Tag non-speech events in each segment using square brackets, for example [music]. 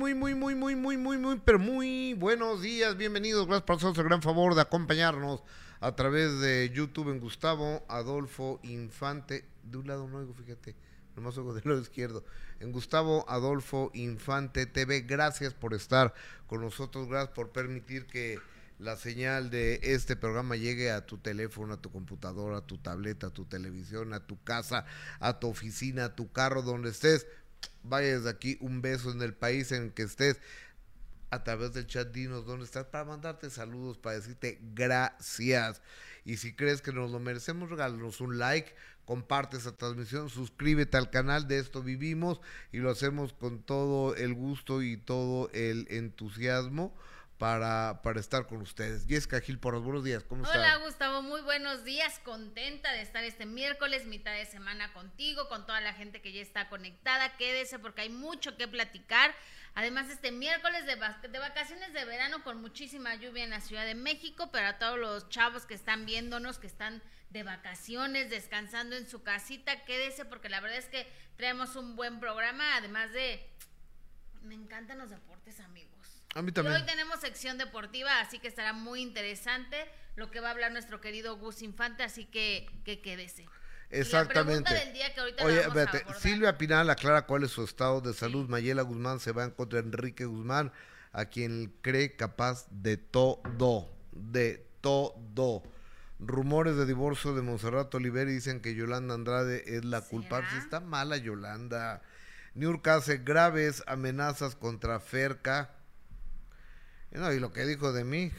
Muy, muy, muy, muy, muy, muy, muy, pero muy buenos días, bienvenidos, gracias por hacernos el gran favor de acompañarnos a través de YouTube en Gustavo Adolfo Infante, de un lado no oigo, fíjate, nomás oigo del lado izquierdo, en Gustavo Adolfo Infante TV, gracias por estar con nosotros, gracias por permitir que la señal de este programa llegue a tu teléfono, a tu computadora, a tu tableta, a tu televisión, a tu casa, a tu oficina, a tu carro, donde estés. Vaya desde aquí un beso en el país en que estés. A través del chat, dinos dónde estás para mandarte saludos, para decirte gracias. Y si crees que nos lo merecemos, regálanos un like, comparte esa transmisión, suscríbete al canal de Esto Vivimos y lo hacemos con todo el gusto y todo el entusiasmo para, para estar con ustedes. Jessica Gil, por los buenos días, ¿cómo estás? Hola Gustavo, muy buenos días, contenta de estar este miércoles, mitad de semana contigo, con toda la gente que ya está conectada, quédese porque hay mucho que platicar. Además, este miércoles de, de vacaciones de verano con muchísima lluvia en la Ciudad de México, pero a todos los chavos que están viéndonos, que están de vacaciones, descansando en su casita, quédese porque la verdad es que traemos un buen programa, además de... Me encantan los deportes, amigos. A mí también. hoy tenemos sección deportiva, así que estará muy interesante lo que va a hablar nuestro querido Gus Infante, así que, que quédese. Exactamente. Del día que ahorita Oye, espérate, Silvia Pinal aclara cuál es su estado de salud. Mayela Guzmán se va en contra de Enrique Guzmán, a quien cree capaz de todo, de todo. Rumores de divorcio de Monserrat Oliveri dicen que Yolanda Andrade es la culpable. Está mala Yolanda. Niurka hace graves amenazas contra Ferca no, y lo que dijo de mí,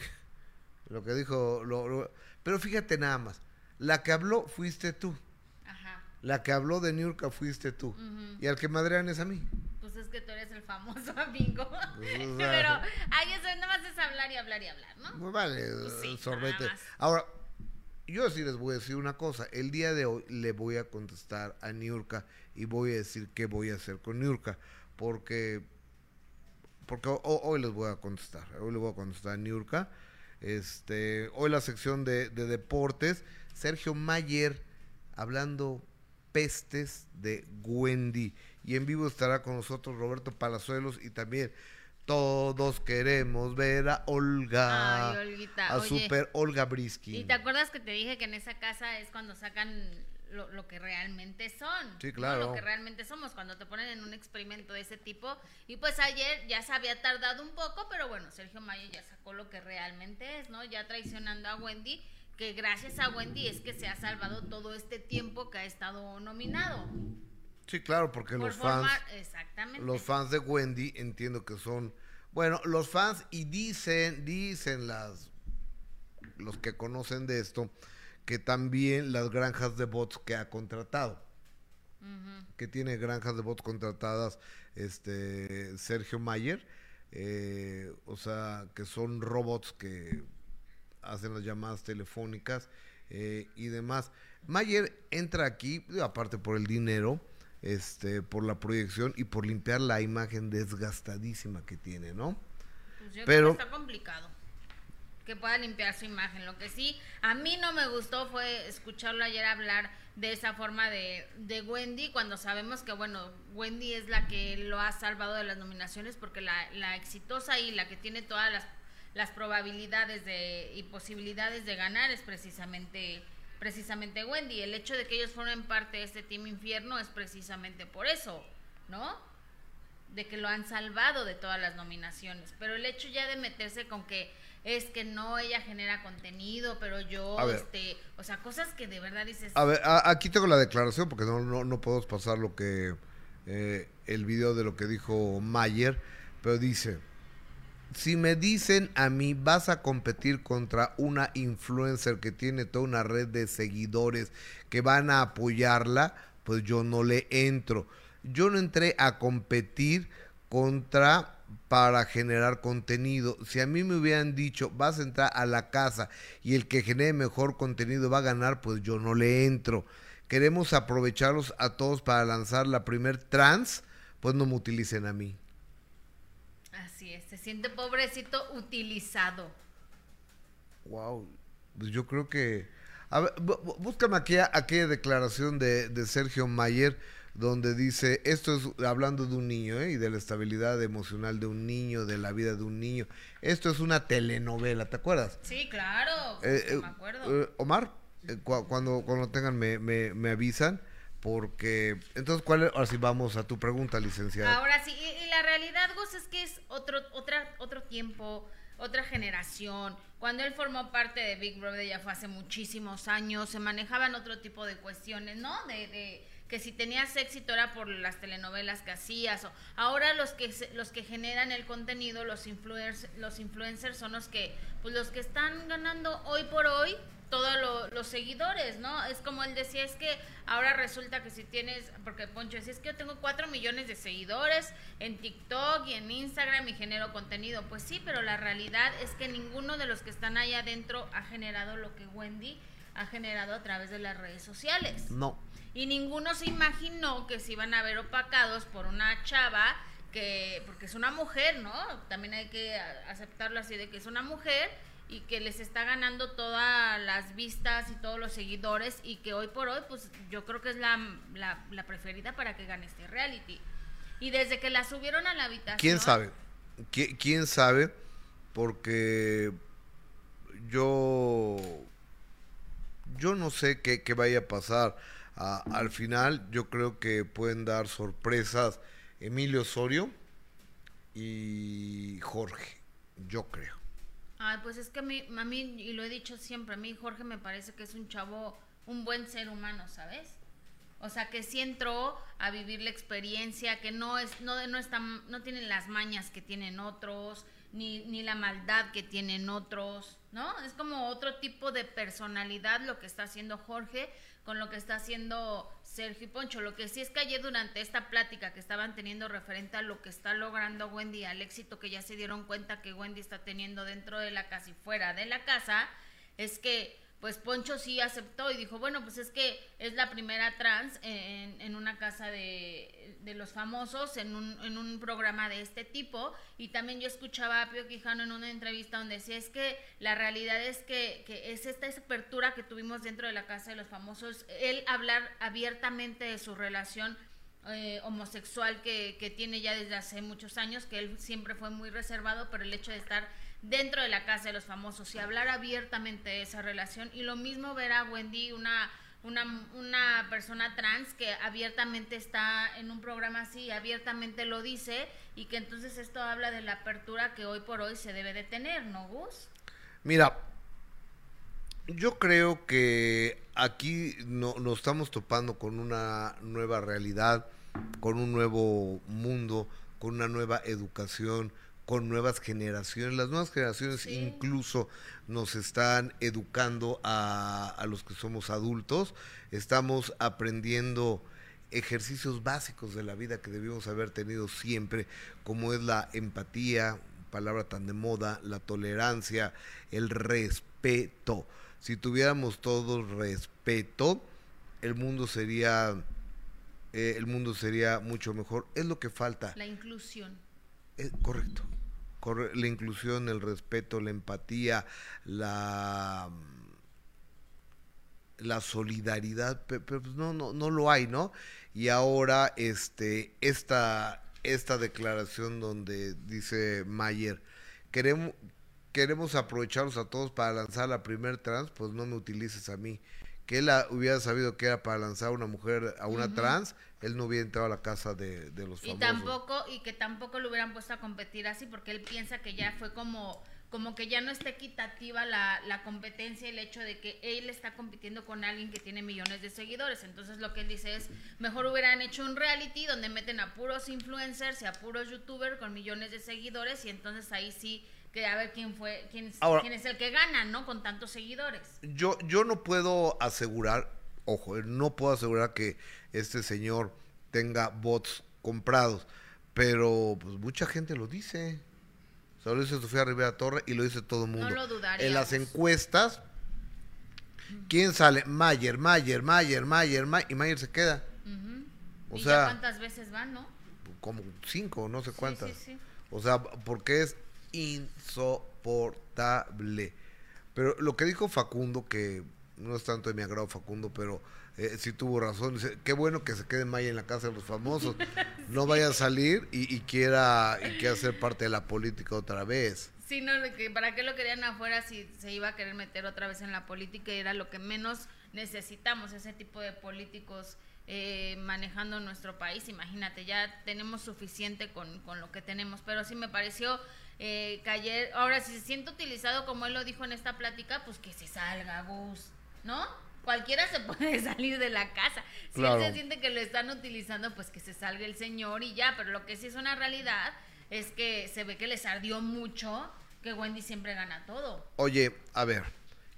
lo que dijo, lo, pero fíjate nada más, la que habló fuiste tú. Ajá. La que habló de Niurka fuiste tú. Y al que madrean es a mí. Pues es que tú eres el famoso [laughs] amigo. Pues, pero ahí eso nada más es hablar y hablar y hablar, ¿no? Pues vale, pues sorbete. Ahora, yo sí les voy a decir una cosa. El día de hoy le voy a contestar a Niurka y voy a decir qué voy a hacer con Niurka. Porque porque hoy, les voy a contestar, hoy les voy a contestar a Niurka. Este, hoy la sección de, deportes, Sergio Mayer hablando pestes de Wendy. Y en vivo estará con nosotros Roberto Palazuelos y también todos queremos ver a Olga. A super Olga Brisky. ¿Y te acuerdas que te dije que en esa casa es cuando sacan lo, que realmente son. Sí, claro. Lo que realmente somos cuando te ponen en un experimento de ese tipo. Y pues ayer ya se había tardado un poco, pero bueno, Sergio Mayer ya sacó lo que realmente es, ¿no? Ya traicionando a Wendy, que gracias a Wendy es que se ha salvado todo este tiempo que ha estado nominado. Sí, claro, porque los fans. Exactamente. Los fans de Wendy entiendo que son. Bueno, los fans y dicen, dicen las los que conocen de esto, que también las granjas de bots que ha contratado. Que tiene granjas de bots contratadas este Sergio Mayer. Eh, o sea, que son robots que hacen las llamadas telefónicas eh, y demás. Mayer entra aquí, aparte por el dinero, este, por la proyección y por limpiar la imagen desgastadísima que tiene, ¿no? Pues Pero está complicado que pueda limpiar su imagen. Lo que sí, a mí no me gustó fue escucharlo ayer hablar de esa forma de, de Wendy, cuando sabemos que, bueno, Wendy es la que lo ha salvado de las nominaciones, porque la, la exitosa y la que tiene todas las, las probabilidades de, y posibilidades de ganar es precisamente precisamente Wendy. El hecho de que ellos formen parte de este Team Infierno es precisamente por eso, ¿no? De que lo han salvado de todas las nominaciones. Pero el hecho ya de meterse con que es que no ella genera contenido, pero yo, este, o sea, cosas que de verdad dices. A ver, aquí tengo la declaración porque no, no, no podemos pasar lo que, eh, el video de lo que dijo Mayer, pero dice, si me dicen a mí vas a competir contra una influencer que tiene toda una red de seguidores que van a apoyarla, pues yo no le entro. Yo no entré a competir contra para generar contenido. Si a mí me hubieran dicho, vas a entrar a la casa y el que genere mejor contenido va a ganar, pues yo no le entro. Queremos aprovecharlos a todos para lanzar la primer trans, pues no me utilicen a mí. Así es, se siente pobrecito utilizado. Wow, pues yo creo que... A ver, búscame aquí aquella declaración de, de Sergio Mayer donde dice, esto es hablando de un niño ¿eh? y de la estabilidad emocional de un niño, de la vida de un niño. Esto es una telenovela, ¿te acuerdas? Sí, claro, eh, me acuerdo. Omar, cuando, cuando tengan me, me, me avisan porque entonces cuál ahora sí vamos a tu pregunta licenciada ahora sí y, la realidad Gus es que es otro otra otro tiempo otra generación cuando él formó parte de Big Brother ya fue hace muchísimos años se manejaban otro tipo de cuestiones no de, de que si tenías éxito era por las telenovelas que hacías o ahora los que los que generan el contenido los influencers los influencers son los que pues los que están ganando hoy por hoy todos los seguidores, ¿no? Es como él decía, es que ahora resulta que si tienes, porque Poncho decía, es que yo tengo cuatro millones de seguidores en TikTok y en Instagram y genero contenido. Pues sí, pero la realidad es que ninguno de los que están ahí adentro ha generado lo que Wendy ha generado a través de las redes sociales. No. Y ninguno se imaginó que se iban a ver opacados por una chava que, porque es una mujer, ¿no? También hay que aceptarlo así de que es una mujer y que les está ganando todas las vistas y todos los seguidores y que hoy por hoy pues yo creo que es la, la, preferida para que gane este reality. Y desde que la subieron a la habitación... ¿Quién sabe? ¿Quién sabe? Porque yo... Yo no sé qué, qué vaya a pasar. Al final yo creo que pueden dar sorpresas Emilio Osorio y Jorge. Yo creo. Ay, pues es que a mí, a y lo he dicho siempre, a mí Jorge me parece que es un chavo, un buen ser humano, ¿sabes? O sea, que sí entró a vivir la experiencia, que no es, no, no está, no tienen las mañas que tienen otros, ni, ni la maldad que tienen otros, ¿no? Es como otro tipo de personalidad lo que está haciendo Jorge con lo que está haciendo Sergio Poncho. Lo que sí es que ayer durante esta plática que estaban teniendo referente a lo que está logrando Wendy, al éxito que ya se dieron cuenta que Wendy está teniendo dentro de la casa y fuera de la casa, es que pues Poncho sí aceptó y dijo, bueno, pues es que es la primera trans en, en una casa de, de, los famosos, en un, en un programa de este tipo. Y también yo escuchaba a Pio Quijano en una entrevista donde decía, es que la realidad es que, que es esta apertura que tuvimos dentro de la casa de los famosos, él hablar abiertamente de su relación eh, homosexual que, que tiene ya desde hace muchos años, que él siempre fue muy reservado, pero el hecho de estar dentro de la casa de los famosos y hablar abiertamente de esa relación. Y lo mismo ver a Wendy, una, una, una persona trans que abiertamente está en un programa así, abiertamente lo dice y que entonces esto habla de la apertura que hoy por hoy se debe de tener, ¿no, Gus? Mira, yo creo que aquí no, nos estamos topando con una nueva realidad, con un nuevo mundo, con una nueva educación, con nuevas generaciones. Las nuevas generaciones incluso nos están educando a, a, los que somos adultos. Estamos aprendiendo ejercicios básicos de la vida que debimos haber tenido siempre, como es la empatía, palabra tan de moda, la tolerancia, el respeto. Si tuviéramos todo respeto, el mundo sería eh, el mundo sería mucho mejor. Es lo que falta. La inclusión. Correcto la inclusión, el respeto, la empatía, la la solidaridad, pero, pues no, no, no lo hay, ¿no? Y ahora este, esta, esta declaración donde dice Mayer, queremos, queremos aprovecharlos a todos para lanzar la primer trans, pues no me utilices a mí. Que él hubiera sabido que era para lanzar a una mujer, a una trans, él no hubiera entrado a la casa de, los famosos. Y tampoco, y que tampoco lo hubieran puesto a competir así, porque él piensa que ya fue como, como que ya no está equitativa la, la competencia, el hecho de que él está compitiendo con alguien que tiene millones de seguidores. Entonces lo que él dice es, mejor hubieran hecho un reality donde meten a puros influencers y a puros youtubers con millones de seguidores, y entonces ahí sí que a ver quién fue, quién es, quién es el que gana, ¿no? Con tantos seguidores. Yo, yo no puedo asegurar, ojo, no puedo asegurar que este señor tenga bots comprados. Pero pues mucha gente lo dice. solo lo dice Sofía Rivera Torre y lo dice todo el mundo. En las encuestas, ¿quién sale? Mayer, Mayer, Mayer, Mayer, Mayer, y Mayer se queda. O sea, cuántas veces van, no? Como cinco, no sé cuántas. o sea, porque es insoportable. Pero lo que dijo Facundo, que no es tanto de mi agrado Facundo, pero eh, sí tuvo razón. Dice, qué bueno que se quede Maya en la casa de los famosos. [laughs] No vaya a salir y, quiera, y quiera ser parte de la política otra vez. Sí, no, para qué lo querían afuera si se iba a querer meter otra vez en la política y era lo que menos necesitamos, ese tipo de políticos eh, manejando nuestro país. Imagínate, ya tenemos suficiente con, con lo que tenemos, pero sí me pareció eh, que ayer, ahora si se siente utilizado como él lo dijo en esta plática, pues que se salga Gus, ¿no? Cualquiera se [laughs] puede salir de la casa. Si él se siente que lo están utilizando, pues que se salga el señor y ya, pero lo que sí es una realidad es que se ve que les ardió mucho que Wendy siempre gana todo. Oye, a ver,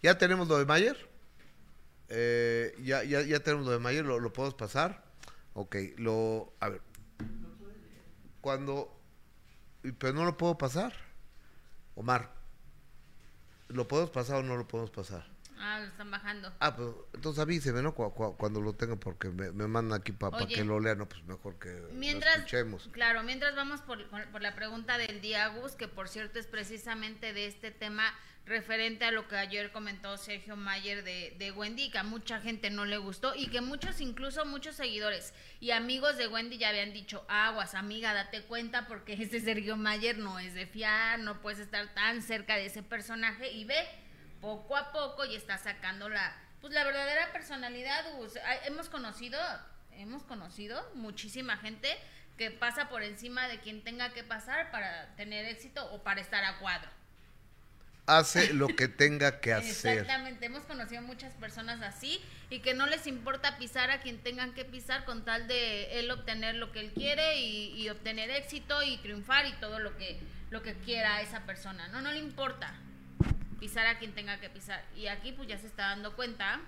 ¿ya tenemos lo de Mayer? Eh, ya, ya, ya tenemos lo de Mayer, ¿lo, ¿lo podemos pasar? Ok, lo... A ver. Cuando... Pero no lo puedo pasar. Omar, ¿lo podemos pasar o no lo podemos pasar? Ah, lo están bajando. Ah, pues entonces avíseme, ¿no? cuando lo tenga, porque me, me mandan aquí para que lo lean, no, pues mejor que mientras, lo escuchemos. Claro, mientras vamos por, por la pregunta del día, Gus, que por cierto es precisamente de este tema referente a lo que ayer comentó Sergio Mayer de, de, Wendy, que a mucha gente no le gustó y que muchos, incluso muchos seguidores y amigos de Wendy ya habían dicho, aguas, amiga, date cuenta porque ese Sergio Mayer no es de fiar, no puedes estar tan cerca de ese personaje y ve poco a poco y está sacando la, pues la verdadera personalidad. hemos conocido, hemos conocido muchísima gente que pasa por encima de quien tenga que pasar para tener éxito o para estar a cuadro. Hace lo que tenga que hacer. Exactamente, hemos conocido muchas personas así y que no les importa pisar a quien tengan que pisar con tal de él obtener lo que él quiere y, y obtener éxito y triunfar y todo lo que, lo que quiera esa persona. No, no le importa pisar a quien tenga que pisar. Y aquí pues ya se está dando cuenta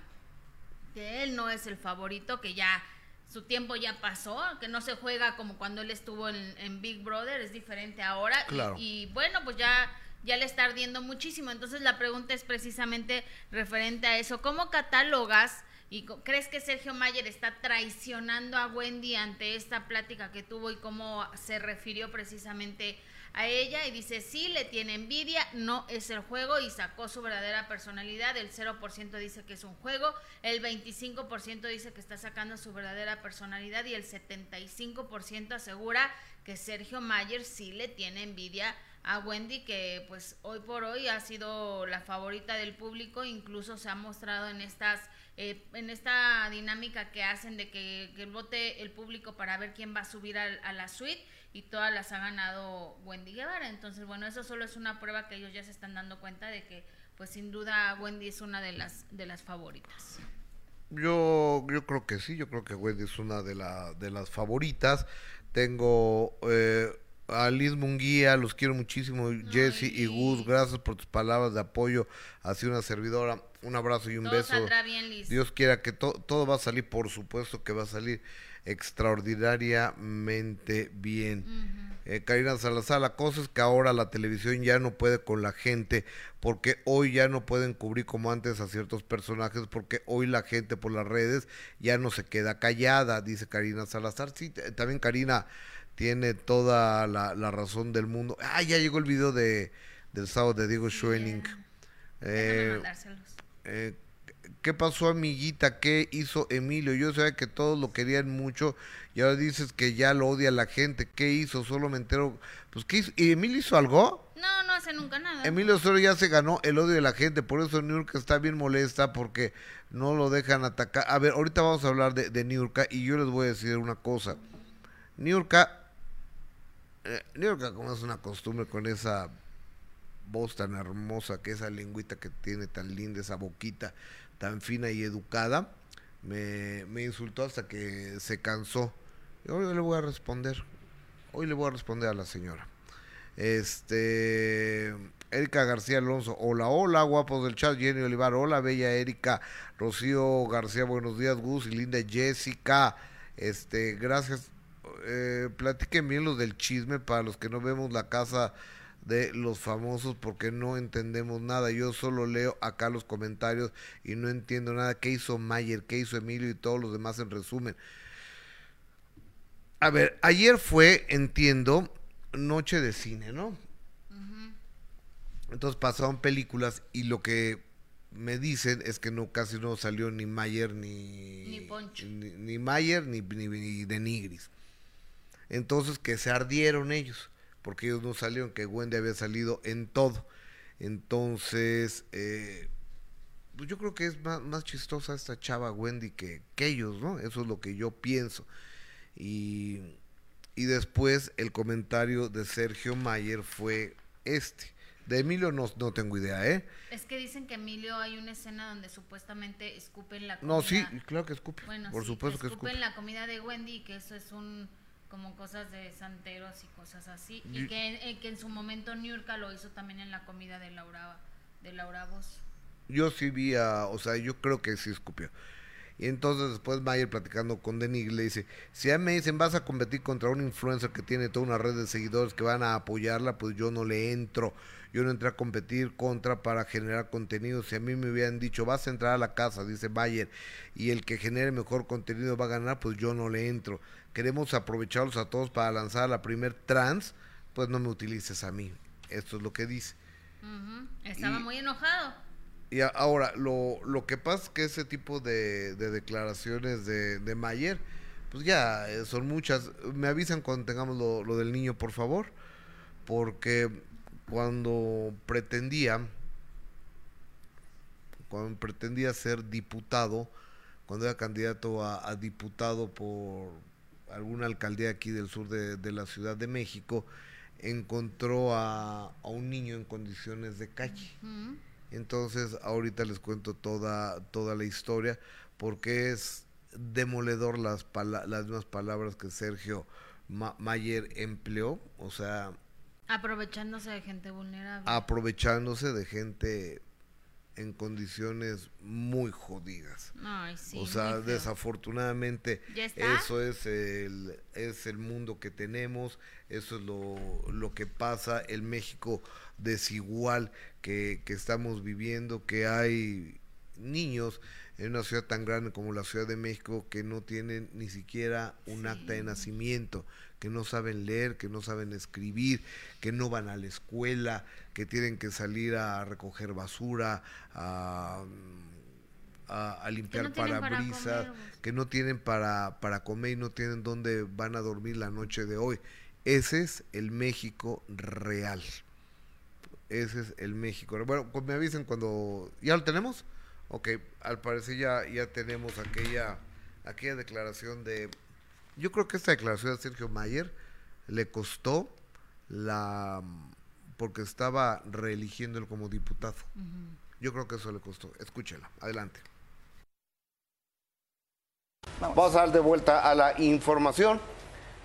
que él no es el favorito, que ya su tiempo ya pasó, que no se juega como cuando él estuvo en, Big Brother, es diferente ahora. Y, bueno, pues ya, ya le está ardiendo muchísimo. Entonces la pregunta es precisamente referente a eso. ¿Cómo catalogas y crees que Sergio Mayer está traicionando a Wendy ante esta plática que tuvo y cómo se refirió precisamente a ella y dice, sí, le tiene envidia, no es el juego y sacó su verdadera personalidad, el 0% dice que es un juego, el 25% dice que está sacando su verdadera personalidad y el 75% asegura que Sergio Mayer sí le tiene envidia a Wendy que pues hoy por hoy ha sido la favorita del público, incluso se ha mostrado en estas eh, en esta dinámica que hacen de que, que, vote el público para ver quién va a subir a la suite y todas las ha ganado Wendy Guevara. Entonces, bueno, eso solo es una prueba que ellos ya se están dando cuenta de que, pues sin duda, Wendy es una de las, de las favoritas. Yo, yo creo que sí, yo creo que Wendy es una de, la, de las favoritas. Tengo eh, a Liz Munguía, los quiero muchísimo, Jesse y Gus, gracias por tus palabras de apoyo hacia una servidora. Un abrazo y un beso. Dios quiera que todo va a salir, por supuesto que va a salir extraordinariamente bien. Eh, Karina Salazar, la cosa es que ahora la televisión ya no puede con la gente, porque hoy ya no pueden cubrir como antes a ciertos personajes, porque hoy la gente por las redes ya no se queda callada, dice Karina Salazar. Sí, también Karina tiene toda la, razón del mundo. Ah, ya llegó el video de, del sábado de Diego Schoening. Eh, eh, ¿Qué pasó, amiguita? ¿Qué hizo Emilio? Yo sabía que todos lo querían mucho y ahora dices que ya lo odia la gente. ¿Qué hizo? Solo me entero. Pues, ¿qué hizo? ¿Y Emilio hizo algo? No, no hace nunca nada. Emilio solo ya se ganó el odio de la gente. Por eso Niurka está bien molesta porque no lo dejan atacar. A ver, ahorita vamos a hablar de, de Niurka y yo les voy a decir una cosa. Niurka, eh, Niurka, como es una costumbre con esa voz tan hermosa, que esa lengüita que tiene tan linda, esa boquita tan fina y educada, me, me insultó hasta que se cansó. Hoy le voy a responder, hoy le voy a responder a la señora. Este, Erika García Alonso, hola, hola, guapos del chat, Jenny Olivar, hola, bella Erika, Rocío García, buenos días, Gus y linda Jessica, este, gracias, eh, platiquen bien lo del chisme para los que no vemos la casa de los famosos porque no entendemos nada. Yo solo leo acá los comentarios y no entiendo nada. ¿Qué hizo Mayer? ¿Qué hizo Emilio y todos los demás en resumen? A ver, ayer fue, entiendo, noche de cine, ¿no? Entonces pasaron películas y lo que me dicen es que no casi no salió ni Mayer ni Ni Poncho. ni, ni Mayer ni, ni, ni de Nigris. Entonces que se ardieron ellos, porque ellos no salieron, que Wendy había salido en todo. Entonces, eh, pues yo creo que es más, más chistosa esta chava Wendy que, que ellos, ¿no? Eso es lo que yo pienso. Y, y después el comentario de Sergio Mayer fue este. De Emilio no, no tengo idea, ¿eh? Es que dicen que Emilio hay una escena donde supuestamente escupen la comida. No, sí, claro que escupe. Bueno, por sí, supuesto que escupen escupe. la comida de Wendy y que eso es un como cosas de santeros y cosas así Y- que, eh, que en su momento Niurka lo hizo también en la comida de Laura de Laura Voz. Yo sí vi a, o sea, yo creo que sí escupió. Y entonces después Mayer platicando con Denis le dice, si a mí me dicen vas a competir contra un influencer que tiene toda una red de seguidores que van a apoyarla, pues yo no le entro. Yo no entré a competir contra para generar contenido. Si a mí me hubieran dicho, vas a entrar a la casa, dice Mayer, y el que genere mejor contenido va a ganar, pues yo no le entro. Queremos aprovecharlos a todos para lanzar la primer trans, pues no me utilices a mí. Esto es lo que dice. Estaba Y- muy enojado. Y ahora, lo, lo que pasa es que ese tipo de, de declaraciones de, de Mayer, pues ya eh, son muchas. Me avisan cuando tengamos lo, lo del niño, por favor, porque cuando pretendía, cuando pretendía ser diputado, cuando era candidato a, a diputado por alguna alcaldía aquí del sur de, de la Ciudad de México, encontró a, a un niño en condiciones de calle. Entonces, ahorita les cuento toda, toda la historia, porque es demoledor las, las mismas palabras que Sergio Ma- Mayer empleó, o sea, Aprovechándose de gente vulnerable. aprovechándose de gente en condiciones muy jodidas. Ay, sí, o sea, desafortunadamente eso es el, es el mundo que tenemos, eso es lo, lo que pasa, el México desigual que, que estamos viviendo, que hay niños en una ciudad tan grande como la Ciudad de México que no tienen ni siquiera un acta de nacimiento, que no saben leer, que no saben escribir, que no van a la escuela, que tienen que salir a recoger basura, a, a, a limpiar no para parabrisas, que no tienen para, para comer y no tienen dónde van a dormir la noche de hoy. Ese es el México real. Ese es el México. real. Bueno, me avisen cuando... ¿Ya lo tenemos? Ok, al parecer ya, ya tenemos aquella, aquella declaración de... Yo creo que esta declaración de Sergio Mayer le costó la... porque estaba reeligiéndolo como diputado. Yo creo que eso le costó. Escúchela, adelante. Vamos a dar de vuelta a la información.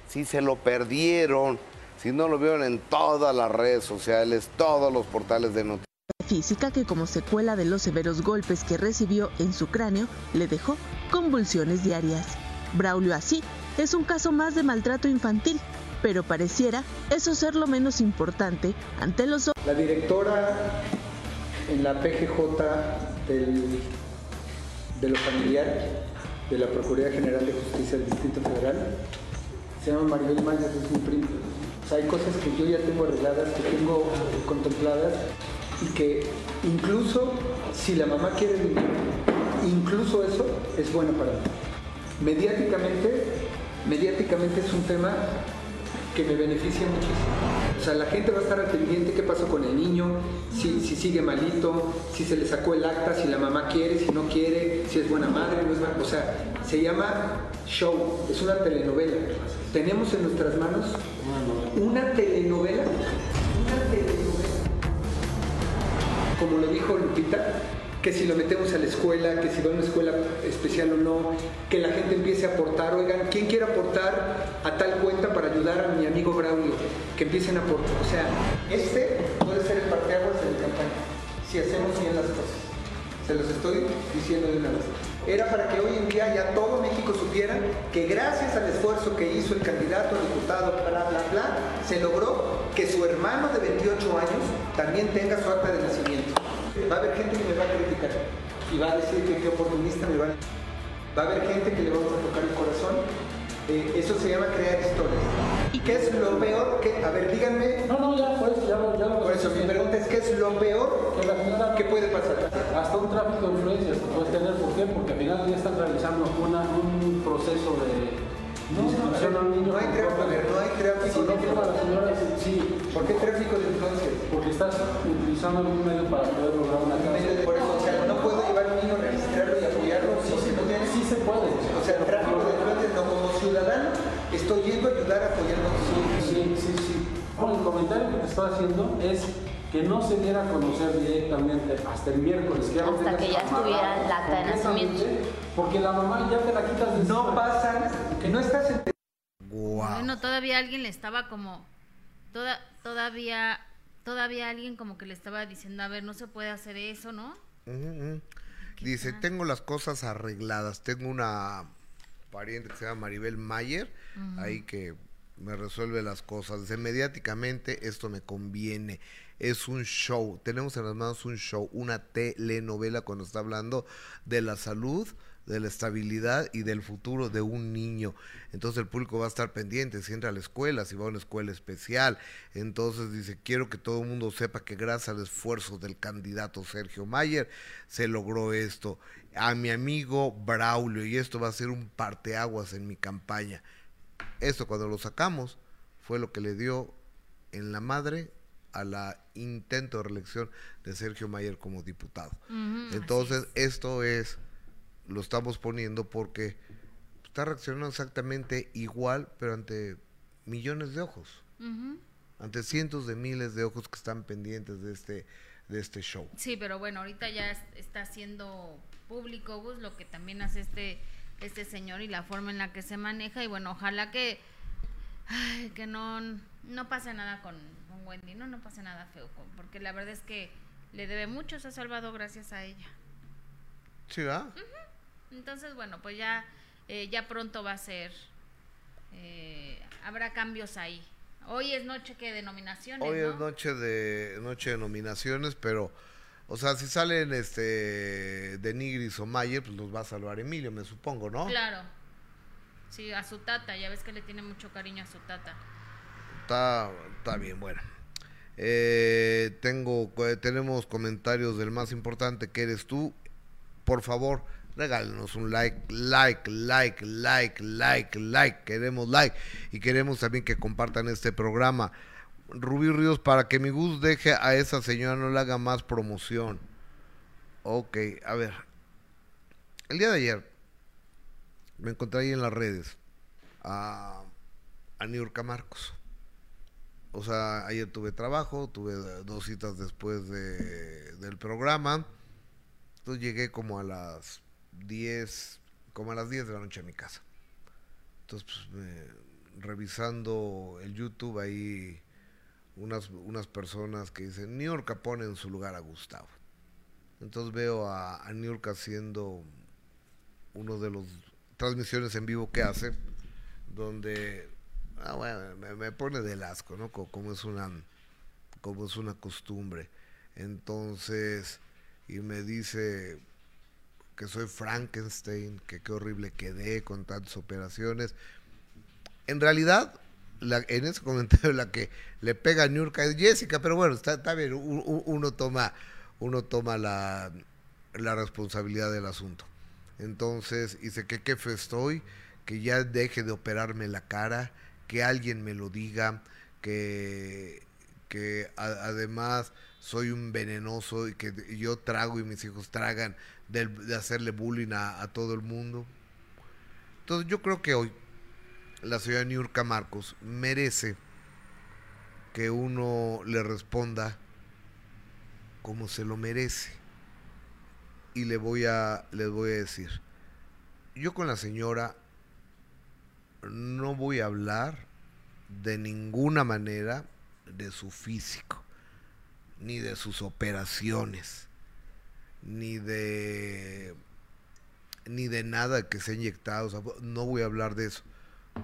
Si se lo perdieron, si no lo vieron en todas las redes sociales, todos los portales de noticias. física que como secuela de los severos golpes que recibió en su cráneo le dejó convulsiones diarias. Braulio así es un caso más de maltrato infantil, pero pareciera eso ser lo menos importante ante los La directora en la PGJ del- de lo familiar de la Procuraduría General de Justicia del Distrito Federal se llama Maribel Mayas, es mi prima. O sea, hay cosas que yo ya tengo arregladas, que tengo contempladas y que incluso si la mamá quiere vivir, incluso eso es bueno para mí. Mediáticamente, mediáticamente es un tema que me beneficia muchísimo. O sea, la gente va a estar al pendiente qué pasó con el niño, si, si sigue malito, si se le sacó el acta, si la mamá quiere, si no quiere, si es buena madre, no es buena. O sea, se llama show, es una telenovela. Tenemos en nuestras manos una telenovela, una telenovela como lo dijo Lupita, que si lo metemos a la escuela, que si va a una escuela especial o no, que la gente empiece a aportar, oigan, ¿quién quiere aportar a tal cuenta para ayudar a mi amigo Braulio? Que empiecen a aportar. O sea, este puede ser el parteaguas de la campaña, si hacemos bien las cosas. Se los estoy diciendo de una vez. Era para que hoy en día ya todo México supiera que gracias al esfuerzo que hizo el candidato a diputado, bla, bla, bla, se logró que su hermano de 28 años también tenga su acta de nacimiento. Va a haber gente que me va a criticar y va a decir que qué oportunista me van a... Va a haber gente que le vamos a tocar el corazón. Eh, eso se llama crear historias. ¿Y qué es lo peor que... A ver, díganme... No, no, ya, pues, ya, ya lo Por eso mi pregunta es, ¿qué es lo peor que, puede pasar. Hasta un tráfico de influencias puedes tener, ¿por qué? Porque al final ya están realizando un proceso de no, no, no, hay tráfico, no hay tráfico. sí. ¿Por qué tráfico de influencias? Porque estás utilizando algún medio para poder lograr una casa. Por eso, o sea, no puedo llevar a un niño, registrarlo y apoyarlo. Sí, sí, no sí se puede. O sea, el tráfico de influencias, no como ciudadano, estoy yendo a ayudar apoyando. Sí, sí, sí, sí. Bueno, el comentario que te estoy haciendo es que no se diera a conocer directamente hasta el miércoles. Que hasta que ya estuviera el acta de nacimiento. Porque la mamá ya te la quitas de No pasa, que no estás en... Bueno, todavía alguien le estaba como... Toda, todavía todavía alguien como que le estaba diciendo, a ver, no se puede hacer eso, ¿no? Dice, tengo las cosas arregladas. Tengo una pariente que se llama Maribel Mayer, ahí que me resuelve las cosas. Dice, mediáticamente esto me conviene es un show. Tenemos en las manos un show, una telenovela cuando está hablando de la salud, de la estabilidad y del futuro de un niño. Entonces el público va a estar pendiente si entra a la escuela, si va a una escuela especial. Entonces dice, quiero que todo el mundo sepa que gracias al esfuerzo del candidato Sergio Mayer se logró esto. A mi amigo Braulio, y esto va a ser un parteaguas en mi campaña. Esto cuando lo sacamos fue lo que le dio en la madre a la intento de reelección de Sergio Mayer como diputado. Entonces, esto es, lo estamos poniendo porque está reaccionando exactamente igual, pero ante millones de ojos. Ante cientos de miles de ojos que están pendientes de este, de este show. Sí, pero bueno, ahorita ya está haciendo público pues, lo que también hace este, este señor y la forma en la que se maneja. Y bueno, ojalá que, que no, no pase nada con, Wendy, no, no pasa nada feo, porque la verdad es que le debe mucho, se ha salvado gracias a ella. ¿Sí, va? Entonces, bueno, pues ya, eh, ya pronto va a ser, eh, habrá cambios ahí. Hoy es noche que de nominaciones. Hoy es noche de noche de nominaciones, pero, o sea, si salen este de Nigris o Mayer, pues los va a salvar Emilio, me supongo, ¿no? Claro. Sí, a su tata, ya ves que le tiene mucho cariño a su tata. Está, está bien, bueno. Eh, tengo, tenemos comentarios del más importante que eres tú. Por favor, regálenos un like, like, like, like, like, like. Queremos like y queremos también que compartan este programa. Rubí Ríos, para que mi Gus deje a esa señora, no le haga más promoción. Ok, a ver. El día de ayer me encontré ahí en las redes a, a Marcos o sea, ayer tuve trabajo, tuve dos citas después de, del programa. Entonces llegué como a las 10, como a las 10 de la noche a mi casa. Entonces, pues, revisando el YouTube ahí unas, unas personas que dicen, New York pone en su lugar a Gustavo. Entonces veo a, a New York haciendo uno de los transmisiones en vivo que hace, donde Ah, bueno, me, pone del asco, ¿no? Como, es una como es una costumbre. Entonces, y me dice que soy Frankenstein, que qué horrible quedé con tantas operaciones. En realidad, en ese comentario la que le pega a Nurka es Jessica, pero bueno, está, está bien, uno, toma, uno toma la, la responsabilidad del asunto. Entonces, dice que qué fe estoy, que ya deje de operarme la cara, que alguien me lo diga, que, que además soy un venenoso y que yo trago y mis hijos tragan de, hacerle bullying a, todo el mundo. Entonces yo creo que hoy la señora Niurka Marcos merece que uno le responda como se lo merece. Y le voy a, les voy a decir, yo con la señora no voy a hablar de ninguna manera de su físico, ni de sus operaciones, ni de ni de nada que se ha inyectado, no voy a hablar de eso,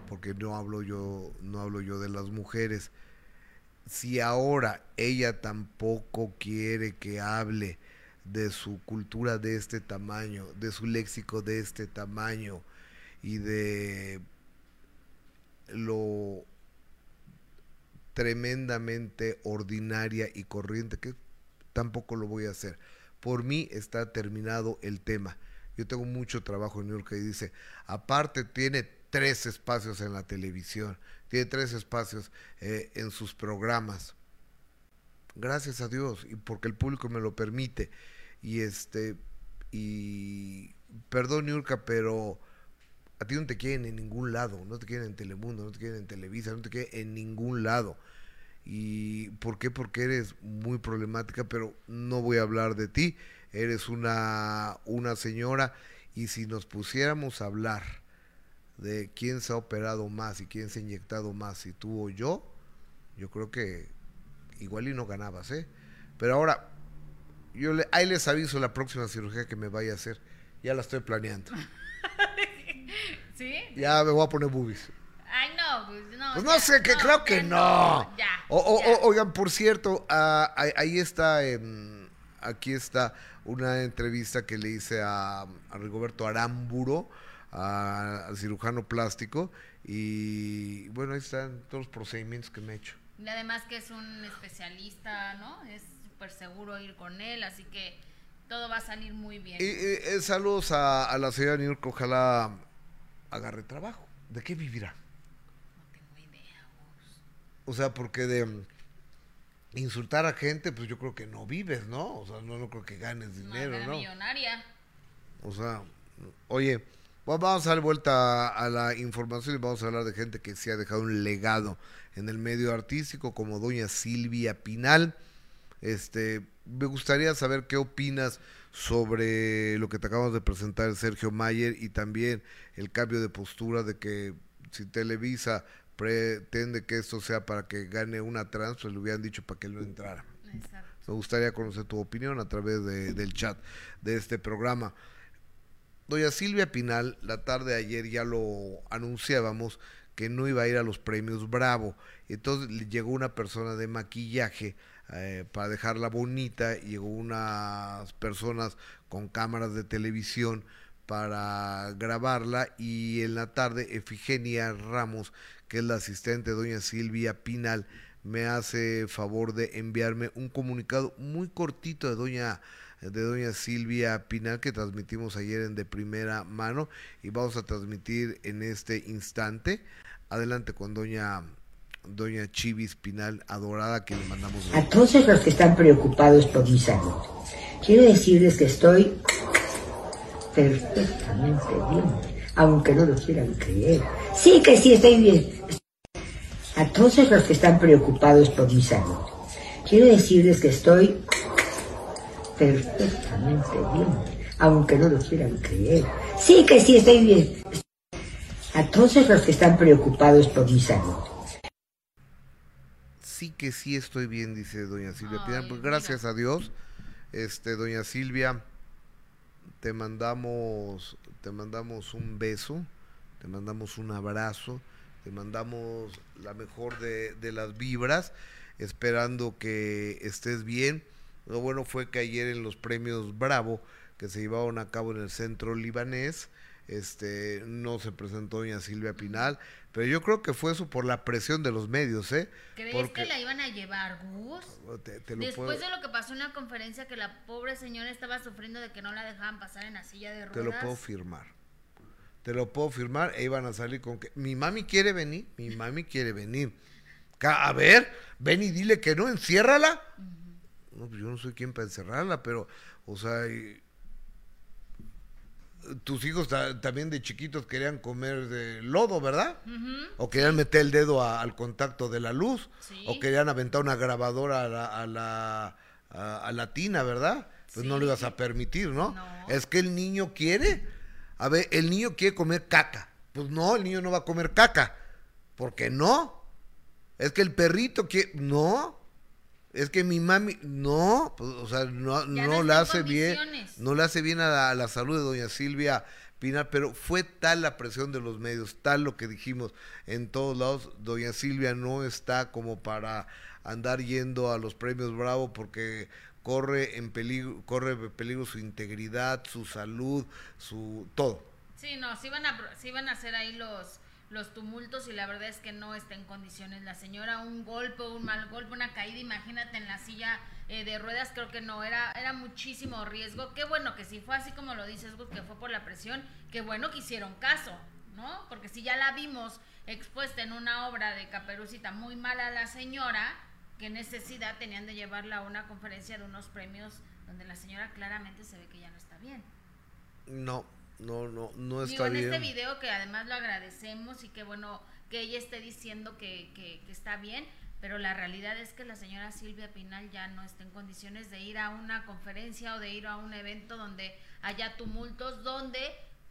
porque no hablo yo, no hablo yo de las mujeres. Si ahora ella tampoco quiere que hable de su cultura de este tamaño, de su léxico de este tamaño y de lo tremendamente ordinaria y corriente que tampoco lo voy a hacer. Por mí está terminado el tema. Yo tengo mucho trabajo en New York y dice, aparte tiene tres espacios en la televisión, tiene tres espacios eh, en sus programas. Gracias a Dios y porque el público me lo permite. Y este, y perdón Niurka, pero a ti no te quieren en ningún lado, no te quieren en Telemundo, no te quieren en Televisa, no te quieren en ningún lado. ¿Y por qué? Porque eres muy problemática, pero no voy a hablar de ti. Eres una, una señora y si nos pusiéramos a hablar de quién se ha operado más y quién se ha inyectado más, si tú o yo, yo creo que igual y no ganabas, ¿eh? Pero ahora, yo ahí les aviso la próxima cirugía que me vaya a hacer. Ya la estoy planeando. [laughs] [laughs] ¿Sí? Ya me voy a poner boobies. Ay, no, pues no. Pues no sé, que no, creo que no. Ya. O- o- ya. o- oigan, por cierto, ah, ahí, ahí está, em, aquí está una entrevista que le hice a, a Rigoberto Aramburo, a- al cirujano plástico, y bueno, ahí están todos los procedimientos que me he hecho. Y además que es un especialista, ¿no? Es súper seguro ir con él, así que todo va a salir muy bien. Y, y, eh, saludos a, a la señora New York, ojalá agarre trabajo. ¿De qué vivirá? No tengo idea. vos. O sea, porque de mm, insultar a gente, pues yo creo que no vives, ¿no? O sea, no, no creo que ganes dinero, ¿no? millonaria. O sea, oye, va- vamos a dar vuelta a, a la información y vamos a hablar de gente que sí ha dejado un legado en el medio artístico, como doña Silvia Pinal. Este, me gustaría saber qué opinas sobre lo que te acabamos de presentar, Sergio Mayer, y también el cambio de postura de que si Televisa pretende que esto sea para que gane una trans, pues le hubieran dicho para que no entrara. Exacto. Me gustaría conocer tu opinión a través de- del chat de este programa. Doña Silvia Pinal, la tarde de ayer ya lo anunciábamos que no iba a ir a los premios Bravo. Entonces le llegó una persona de maquillaje eh, para dejarla bonita, llegó unas personas con cámaras de televisión para grabarla y en la tarde Efigenia Ramos, que es la asistente de doña Silvia Pinal, me hace favor de enviarme un comunicado muy cortito de doña de doña Silvia Pinal que transmitimos ayer en de primera mano y vamos a transmitir en este instante. Adelante con doña doña Chivis Pinal adorada que le mandamos A todos los que están preocupados por mi salud, quiero decirles que estoy perfectamente bien, aunque no lo quieran creer. Sí que sí estoy bien. A todos los que están preocupados por mi salud, quiero decirles que estoy perfectamente bien, aunque no lo quieran creer. Sí que sí estoy bien. A todos los que están preocupados por mi salud, Sí que sí estoy bien, dice doña Silvia. Ay, Pues mira. gracias a Dios. Este, doña Silvia, te mandamos, te mandamos un beso, te mandamos un abrazo, te mandamos la mejor de, de las vibras, esperando que estés bien. Lo bueno fue que ayer en los premios Bravo, que se llevaron a cabo en el centro libanés, este, no se presentó doña Silvia Pinal, pero yo creo que fue eso por la presión de los medios, ¿eh? ¿Crees Porque- que la iban a llevar, Gus? te- te Después puedo- de lo que pasó en la conferencia, que la pobre señora estaba sufriendo de que no la dejaban pasar en la silla de ruedas. Te lo puedo firmar. Te lo puedo firmar e iban a salir con que mi mami quiere venir, mi mami quiere venir. A ver, ven y dile que no, enciérrala. No, pues yo no soy quien para encerrarla, pero, o sea, y- tus hijos ta- también de chiquitos querían comer de lodo, ¿verdad? O querían meter el dedo a- al contacto de la luz, Sí. o querían aventar una grabadora a la, a la, a- a la tina, ¿verdad? Pues no lo ibas a permitir, ¿no? No. Es que el niño quiere, a ver, el niño quiere comer caca. Pues no, el niño no va a comer caca. ¿Por qué no? Es que el perrito quiere, no. Es que mi mami, no, pues, o sea, no, no en hace bien, no le hace bien a la, a la salud de doña Silvia Pinar, pero fue tal la presión de los medios, tal lo que dijimos en todos lados, doña Silvia no está como para andar yendo a los premios Bravo porque corre en peligro, corre en peligro su integridad, su salud, su todo. Sí, no, sí iban a, sí iban a hacer ahí los, los tumultos y la verdad es que no está en condiciones la señora. Un golpe, un mal golpe, una caída, imagínate en la silla eh, de ruedas, creo que no, era, era muchísimo riesgo. Qué bueno que si fue así como lo dices, que fue por la presión, qué bueno que hicieron caso, ¿no? Porque si ya la vimos expuesta en una obra de Caperucita muy mala la señora, qué necesidad tenían de llevarla a una conferencia de unos premios donde la señora claramente se ve que ya no está bien. No, no, no, no está Digo, en este video que además lo agradecemos y que bueno que ella esté diciendo que, que, que, está bien, pero la realidad es que la señora Silvia Pinal ya no está en condiciones de ir a una conferencia o de ir a un evento donde haya tumultos, donde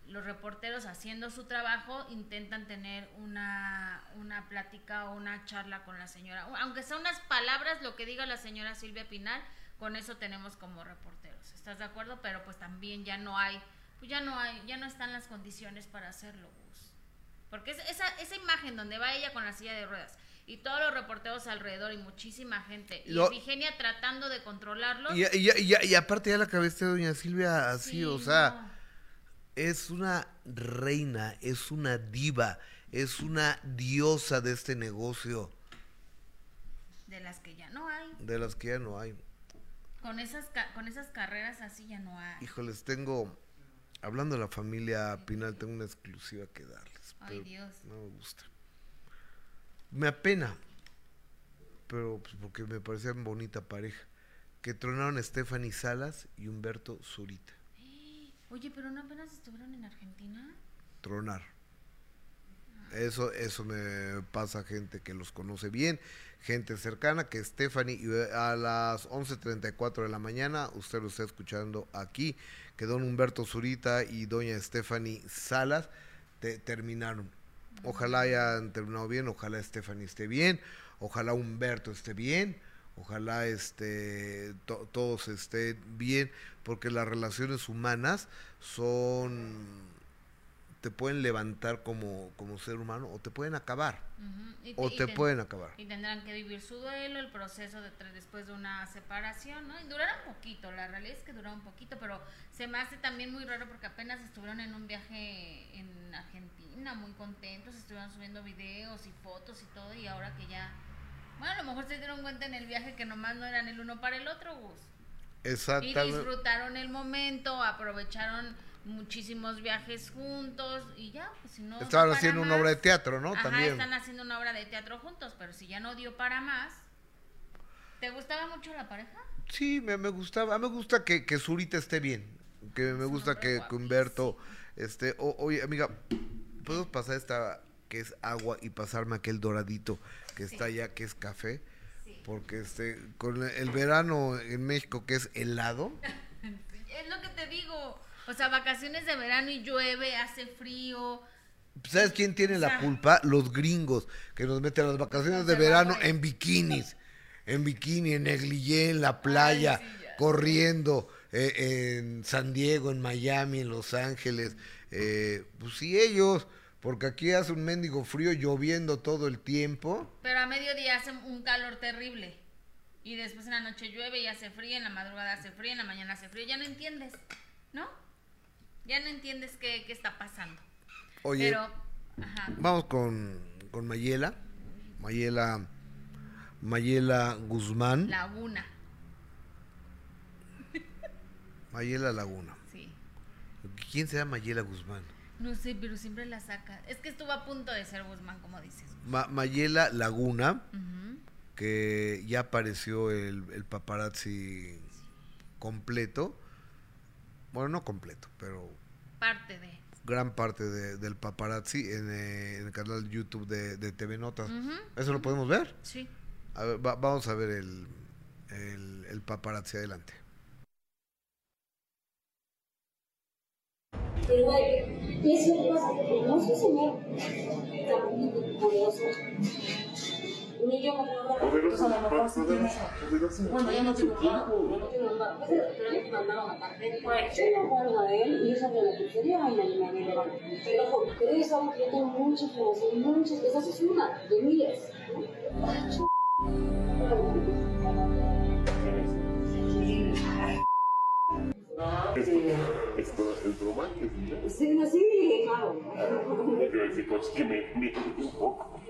los reporteros haciendo su trabajo intentan tener una, una plática o una charla con la señora. Aunque sea unas palabras, lo que diga la señora Silvia Pinal, con eso tenemos como reporteros. ¿Estás de acuerdo? Pero pues también ya no hay pues ya no hay, ya no están las condiciones para hacerlo, Porque esa, esa imagen donde va ella con la silla de ruedas y todos los reporteros alrededor y muchísima gente y Virginia tratando de controlarlo. Y, y, aparte ya la cabeza de doña Silvia así, o sea, es una reina, es una diva, es una diosa de este negocio. De las que ya no hay. De las que ya no hay. Con esas, con esas carreras así ya no hay. Híjoles, tengo Hablando de la familia Pinal, tengo una exclusiva que darles. Ay, Dios. No me gusta. Me apena, pero pues, porque me parecían bonita pareja. Que tronaron Stephanie Salas y Humberto Zurita. [gasps] Oye, pero no apenas estuvieron en Argentina. Tronar. Eso, eso me pasa gente que los conoce bien, gente cercana, que Stephanie a las 11.34 de la mañana, usted lo está escuchando aquí, que don Humberto Zurita y doña Stephanie Salas terminaron. Ojalá hayan terminado bien, ojalá Stephanie esté bien, ojalá Humberto esté bien, ojalá este, todos estén bien, porque las relaciones humanas son te pueden levantar como, como ser humano o te pueden acabar. o te pueden acabar. Y tendrán que vivir su duelo, el proceso de, después de una separación, ¿no? Y durará un poquito, la realidad es que durará un poquito, pero se me hace también muy raro porque apenas estuvieron en un viaje en Argentina, muy contentos, estuvieron subiendo videos y fotos y todo, y ahora que ya... Bueno, a lo mejor se dieron cuenta en el viaje que nomás no eran el uno para el otro, Gus. Exactamente. Y disfrutaron el momento, aprovecharon muchísimos viajes juntos y ya, pues si no... Estaban haciendo una obra de teatro, ¿no? Ajá, También. están haciendo una obra de teatro juntos, pero si ya no dio para más... ¿Te gustaba mucho la pareja? Sí, me, me gustaba, me gusta que, que Zurita esté bien, que me gusta que, Humberto esté... oye, amiga, ¿puedo pasar esta que es agua y pasarme aquel doradito que está allá, que es café? Porque este, con el verano en México que es helado... [laughs] es lo que te digo o sea, vacaciones de verano y llueve, hace frío. ¿Sabes quién tiene la culpa? Los gringos, que nos meten las vacaciones de verano en bikinis. En bikini, en negligé, en la playa, corriendo, eh, en San Diego, en Miami, en Los Ángeles. Eh, pues sí, ellos, porque aquí hace un mendigo frío lloviendo todo el tiempo. Pero a mediodía hace un calor terrible. Y después en la noche llueve y hace frío, en la madrugada hace frío, en la mañana hace frío. Ya no entiendes, ¿no? Ya no entiendes qué, está pasando. Oye, Pero, vamos con, con Mayela. Mayela, Mayela Guzmán. Laguna. Mayela Laguna. Sí. ¿Quién será Mayela Guzmán? No sé, pero siempre la saca. Es que estuvo a punto de ser Guzmán, como dices. Mayela Laguna, que ya apareció el, el paparazzi completo bueno, no completo, pero... Parte de. Gran parte del paparazzi en, eh, el canal YouTube de, TV Notas. ¿Eso lo podemos ver? Sí. A ver, vamos a ver el, el, el paparazzi adelante. Pero eso pasa, no sé, señor, tan curioso ni yo me puedo Entonces a lo mejor sí tiene... Bueno, ya no tengo trabajo. No tengo trabajo. Pero les mandaron. Pues yo a él y yo sabía la pizzería y me levanto. Te lo juro. Pero ellos saben que yo tengo mucha información, muchas. Esa es una de miles. Ah, sí. ¿El bromante? Sí, sí, malo. Pero ese coche que me un poco.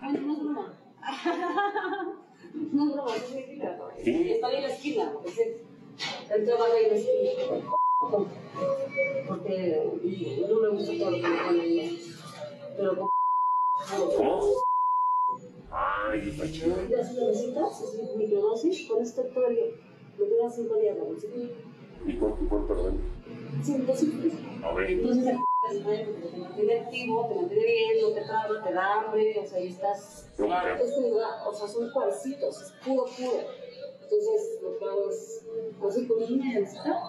Ay, no es broma. [laughs] No es broma, es mentira. Está ahí en la esquina. Él trabaja ahí en la esquina. Porque no me gusta todo lo que me ponen. Pero ¿Cómo? Ay, está chido. ¿Ya se necesitas? Es microdosis. Con el día. Me quedan cinco días la bolsita. ¿Y cuánto, cuánto? Sí, A ver. entonces te mantiene activo, te mantiene bien, no te traba, te da hambre, o sea, y estás. Nunca. O sea, son cuarcitos, es puro, puro. Entonces, lo que hago es, así como una bolsita,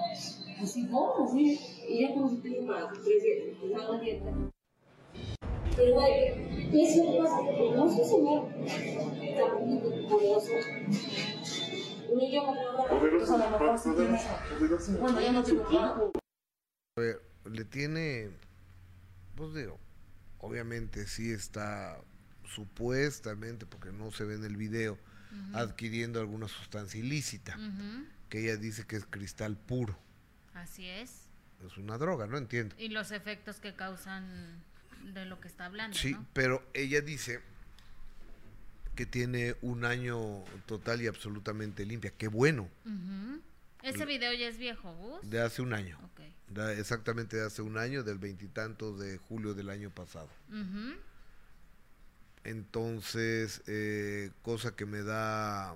así, no, así, y ya como si tengo para tres días, hago dieta. Pero, güey, ¿qué es lo que pasa? No soy señor. Ni yo me lo Poderoso, poderoso. Bueno, ya no tengo tiempo. A ver, le tiene, pues digo, obviamente sí está supuestamente, porque no se ve en el video, adquiriendo alguna sustancia ilícita, que ella dice que es cristal puro. Así es. Es una droga, no entiendo. Y los efectos que causan de lo que está hablando, Sí, ¿no? pero ella dice que tiene un año total y absolutamente limpia. Qué bueno. Ese video ya es viejo, Gus. de hace un año. Exactamente de hace un año, del veintitantos de julio del año pasado. Entonces, eh, cosa que me da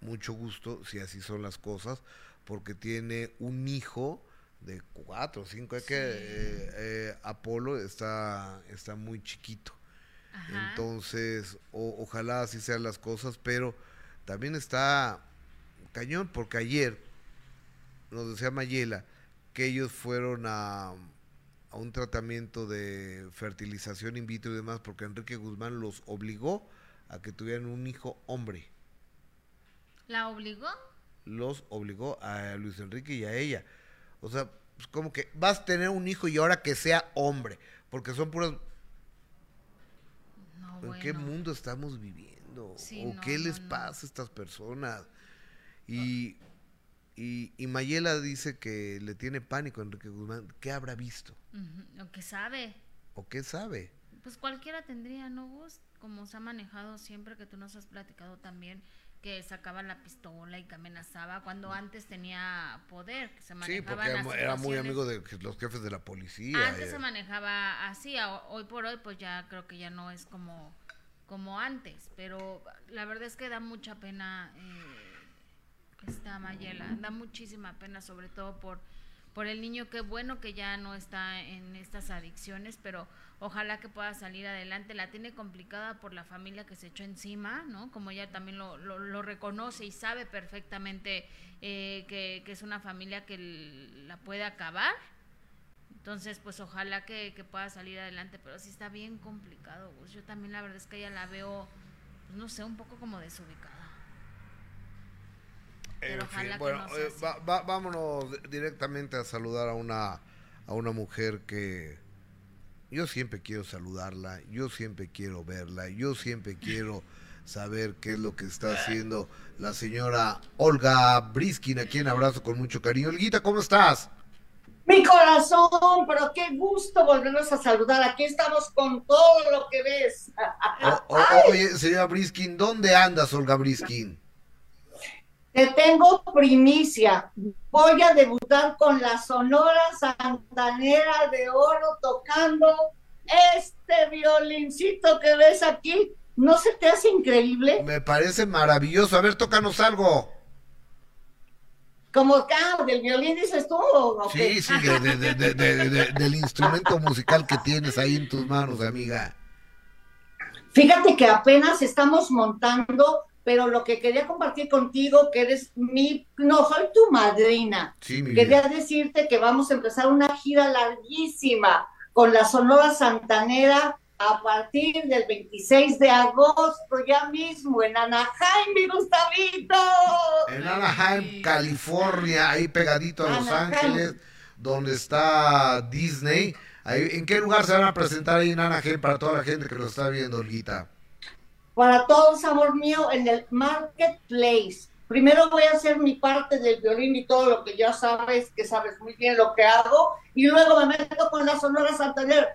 mucho gusto, si así son las cosas, porque tiene un hijo de cuatro o cinco, es que eh, eh, Apolo está, está muy chiquito. Ajá. Entonces, o- ojalá así sean las cosas, pero también está cañón, porque ayer nos decía Mayela que ellos fueron a, a un tratamiento de fertilización in vitro y demás, porque Enrique Guzmán los obligó a que tuvieran un hijo hombre. ¿La obligó? Los obligó a Luis Enrique y a ella. O sea, pues como que vas a tener un hijo y ahora que sea hombre, porque son puras No, ¿En qué mundo estamos viviendo? Sí, ¿O no, qué no, les pasa a estas personas? Y, y, y Mayela dice que le tiene pánico a Enrique Guzmán. ¿Qué habrá visto? Lo que sabe. ¿O qué sabe? Pues cualquiera tendría, ¿no, Gus? Como se ha manejado siempre, que tú nos has platicado también, que sacaba la pistola y que amenazaba, cuando antes tenía poder, que se Sí, manejaba porque en era, muy amigo de los jefes de la policía. Antes eh. se manejaba así, hoy por hoy pues ya creo que ya no es como, como antes, pero la verdad es que da mucha pena eh, esta Mayela, da muchísima pena sobre todo por, por el niño, qué bueno que ya no está en estas adicciones, pero ojalá que pueda salir adelante, la tiene complicada por la familia que se echó encima, ¿no? Como ella también lo, lo, lo reconoce y sabe perfectamente eh, que, que es una familia que la puede acabar. Entonces, pues ojalá que, que pueda salir adelante, pero sí está bien complicado. Gus. Yo también la verdad es que ella la veo, pues, no sé, un poco como desubicada. Pero En fin, que bueno, eh, va- va- vámonos directamente a saludar a una, a una mujer que yo siempre quiero saludarla, yo siempre quiero verla, yo siempre quiero saber qué es lo que está haciendo la señora Olga Briskin, a quien abrazo con mucho cariño. Olguita, ¿cómo estás? Mi corazón, pero qué gusto volvernos a saludar. Aquí estamos con todo lo que ves. O- o- [laughs] oye, señora Briskin, ¿dónde andas, Olga Briskin? Te tengo primicia. Voy a debutar con la Sonora Santanera de Oro tocando este violincito que ves aquí. ¿No se te hace increíble? Me parece maravilloso. A ver, tócanos algo. Como acá, del violín dices tú. Sí, sí, de- del instrumento musical que tienes ahí en tus manos, amiga. Fíjate que apenas estamos montando, pero lo que quería compartir contigo, que eres mi, no, soy tu madrina. Sí, mi Quería vida. decirte que vamos a empezar una gira larguísima con la Sonora Santanera a partir del 26 de agosto, ya mismo, en Anaheim, mi Gustavito. En Anaheim, California, ahí pegadito a Los Anaheim. Ángeles, donde está Disney. Ahí, ¿En qué lugar se van a presentar ahí en Anaheim para toda la gente que lo está viendo, Olguita? Para todos, amor mío, en el Marketplace. Primero voy a hacer mi parte del violín y todo lo que ya sabes, que sabes muy bien lo que hago, y luego me meto con la Sonora Santander.